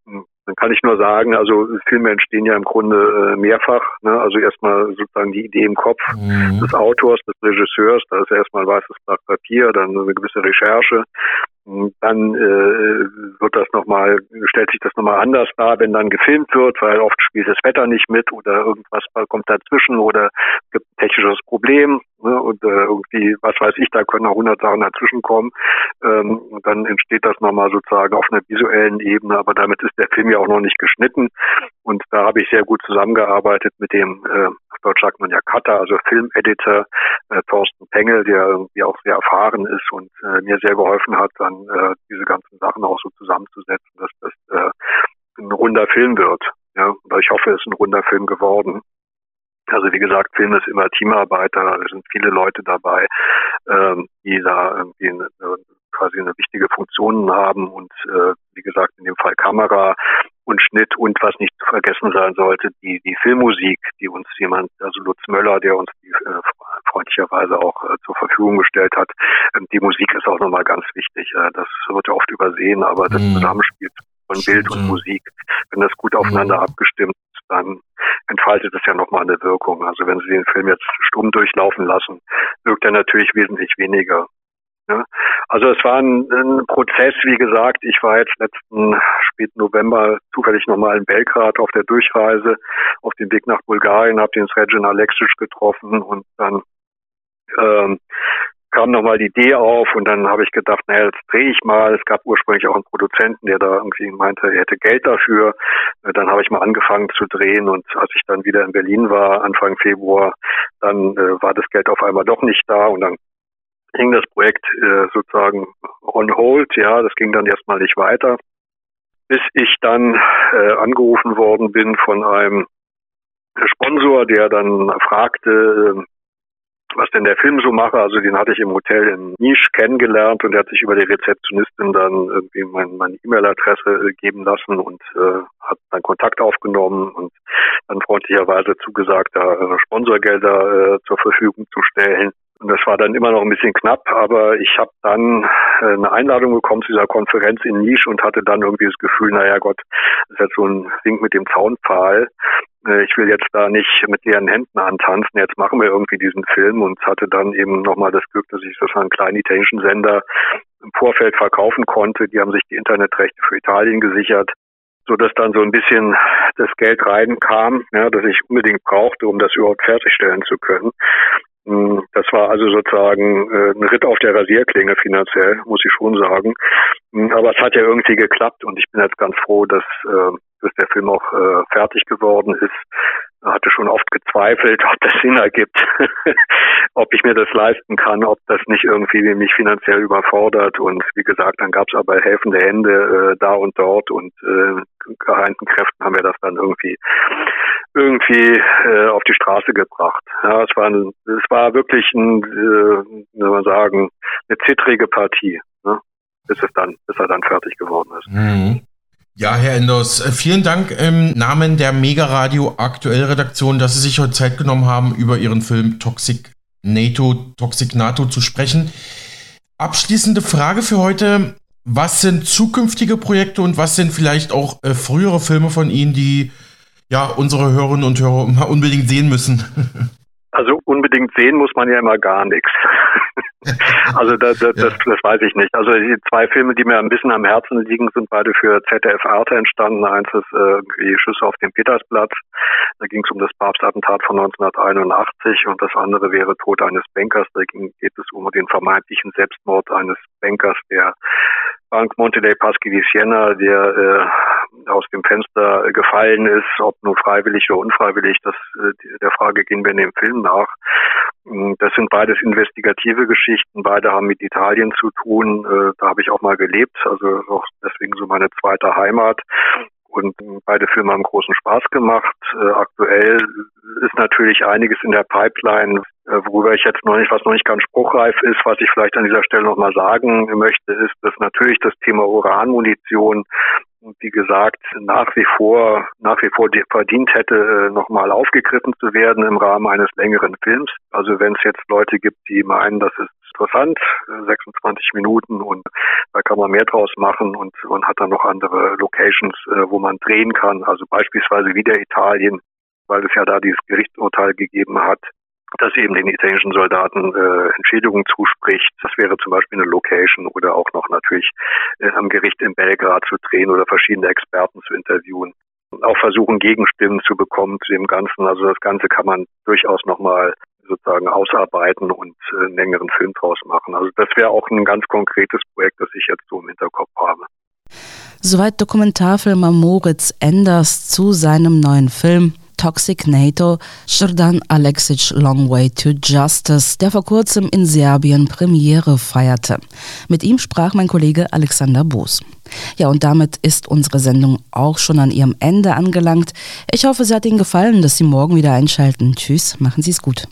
Dann kann ich nur sagen, also Filme entstehen ja im Grunde äh, mehrfach. Ne? Also erstmal sozusagen die Idee im Kopf mhm. des Autors, des Regisseurs, da ist erstmal ein weißes Blatt Papier, dann eine gewisse Recherche. Dann äh, wird das nochmal, stellt sich das nochmal anders dar, wenn dann gefilmt wird, weil oft spielt das Wetter nicht mit oder irgendwas kommt dazwischen oder gibt ein technisches Problem ne, und äh, irgendwie, was weiß ich, da können auch hundert Sachen dazwischen kommen. Ähm, und dann entsteht das nochmal sozusagen auf einer visuellen Ebene, aber damit ist der Film ja auch noch nicht geschnitten. Und da habe ich sehr gut zusammengearbeitet mit dem, äh, Deutsch sagt man ja Cutter, also Filmeditor äh, Thorsten Pengel, der irgendwie auch sehr erfahren ist und äh, mir sehr geholfen hat, dann äh, diese ganzen Sachen auch so zusammenzusetzen, dass das äh, ein runder Film wird. Ja, und ich hoffe, es ist ein runder Film geworden. Also wie gesagt, Film ist immer Teamarbeit, da sind viele Leute dabei, ähm, die da irgendwie eine, quasi eine wichtige Funktion haben und äh, wie gesagt in dem Fall Kamera und Schnitt und was nicht zu vergessen sein sollte, die, die Filmmusik, die uns jemand, also Lutz Möller, der uns die äh, freundlicherweise auch äh, zur Verfügung gestellt hat, ähm, die Musik ist auch nochmal ganz wichtig. Äh, das wird ja oft übersehen, aber das mhm. Zusammenspiel von Bild und Musik, wenn das gut aufeinander mhm. abgestimmt ist, dann entfaltet es ja nochmal eine Wirkung. Also wenn Sie den Film jetzt stumm durchlaufen lassen, wirkt er natürlich wesentlich weniger. Ja. Also es war ein, ein, Prozess, wie gesagt. Ich war jetzt letzten späten November zufällig nochmal in Belgrad auf der Durchreise auf dem Weg nach Bulgarien, habe den Sređan Alexic getroffen und dann ähm, kam nochmal die Idee auf und dann habe ich gedacht, naja, jetzt drehe ich mal. Es gab ursprünglich auch einen Produzenten, der da irgendwie meinte, er hätte Geld dafür. Dann habe ich mal angefangen zu drehen und als ich dann wieder in Berlin war, Anfang Februar, dann äh, war das Geld auf einmal doch nicht da und dann hing das Projekt äh, sozusagen on hold. Ja, das ging dann erstmal nicht weiter, bis ich dann äh, angerufen worden bin von einem Sponsor, der dann fragte, äh, was denn der Film so mache. Also den hatte ich im Hotel in Nisch kennengelernt und der hat sich über die Rezeptionistin dann irgendwie mein, meine E-Mail-Adresse äh, geben lassen und äh, hat dann Kontakt aufgenommen und dann freundlicherweise zugesagt, da äh, Sponsorgelder äh, zur Verfügung zu stellen. Und das war dann immer noch ein bisschen knapp, aber ich habe dann äh, eine Einladung bekommen zu dieser Konferenz in Nisch und hatte dann irgendwie das Gefühl, naja Gott, das ist jetzt so ein Wink mit dem Zaunpfahl. Äh, ich will jetzt da nicht mit leeren Händen antanzen, jetzt machen wir irgendwie diesen Film und hatte dann eben nochmal das Glück, dass ich das an einen kleinen italienischen Sender im Vorfeld verkaufen konnte. Die haben sich die Internetrechte für Italien gesichert so dass dann so ein bisschen das Geld reinkam, ja, das ich unbedingt brauchte, um das überhaupt fertigstellen zu können. Hm, das war also sozusagen äh, ein Ritt auf der Rasierklinge finanziell, muss ich schon sagen. Hm, aber es hat ja irgendwie geklappt und ich bin jetzt ganz froh, dass, äh, dass der Film auch äh, fertig geworden ist hatte schon oft gezweifelt, ob das Sinn ergibt, ob ich mir das leisten kann, ob das nicht irgendwie mich finanziell überfordert. Und wie gesagt, dann gab es aber helfende Hände äh, da und dort und äh, geeinten Kräften haben wir das dann irgendwie irgendwie äh, auf die Straße gebracht. Ja, es war ein, es war wirklich ein, äh, wie man sagen, eine zittrige Partie, ne? bis es dann, bis er dann fertig geworden ist. Mhm. Ja, Herr Enders, äh, vielen Dank im Namen der Mega Radio Aktuell Redaktion, dass Sie sich heute Zeit genommen haben, über Ihren Film Toxic NATO, Toxic NATO zu sprechen. Abschließende Frage für heute. Was sind zukünftige Projekte und was sind vielleicht auch äh, frühere Filme von Ihnen, die ja unsere Hörerinnen und Hörer unbedingt sehen müssen? Also unbedingt sehen muss man ja immer gar nichts. Also das, das, das, das weiß ich nicht. Also die zwei Filme, die mir ein bisschen am Herzen liegen, sind beide für ZDF Arte entstanden. Eins ist äh, Schüsse auf dem Petersplatz. Da ging es um das Papstattentat von 1981 und das andere wäre Tod eines Bankers. Da ging, geht es um den vermeintlichen Selbstmord eines Bankers, der Bank Monte dei Paschi di Siena, der äh, aus dem Fenster gefallen ist, ob nun freiwillig oder unfreiwillig, das äh, der Frage gehen wir in dem Film nach. Mm, das sind beides investigative Geschichten, beide haben mit Italien zu tun. Äh, da habe ich auch mal gelebt, also auch deswegen so meine zweite Heimat. Und beide Filme haben großen Spaß gemacht. Äh, aktuell ist natürlich einiges in der Pipeline, worüber ich jetzt noch nicht, was noch nicht ganz spruchreif ist, was ich vielleicht an dieser Stelle noch mal sagen möchte, ist, dass natürlich das Thema Uranmunition wie gesagt, nach wie vor, nach wie vor verdient hätte, äh, nochmal aufgegriffen zu werden im Rahmen eines längeren Films. Also wenn es jetzt Leute gibt, die meinen, das ist interessant, 26 äh, Minuten und da kann man mehr draus machen und, und hat dann noch andere Locations, wo man drehen kann. Also beispielsweise wieder Italien, weil es ja da dieses Gerichtsurteil gegeben hat, das eben den italienischen Soldaten äh, Entschädigungen zuspricht. Das wäre zum Beispiel eine Location oder auch noch natürlich äh, am Gericht in Belgrad zu drehen oder verschiedene Experten zu interviewen. Auch versuchen, Gegenstimmen zu bekommen zu dem Ganzen. Also das Ganze kann man durchaus nochmal sozusagen ausarbeiten und äh, einen längeren Film draus machen. Also das wäre auch ein ganz konkretes Projekt, das ich jetzt so im Hinterkopf habe. Soweit Dokumentarfilmer Moritz Enders zu seinem neuen Film Toxic NATO Jordan Alexic Long Way to Justice, der vor kurzem in Serbien Premiere feierte. Mit ihm sprach mein Kollege Alexander Boos. Ja, und damit ist unsere Sendung auch schon an ihrem Ende angelangt. Ich hoffe, es hat Ihnen gefallen, dass Sie morgen wieder einschalten. Tschüss, machen Sie es gut.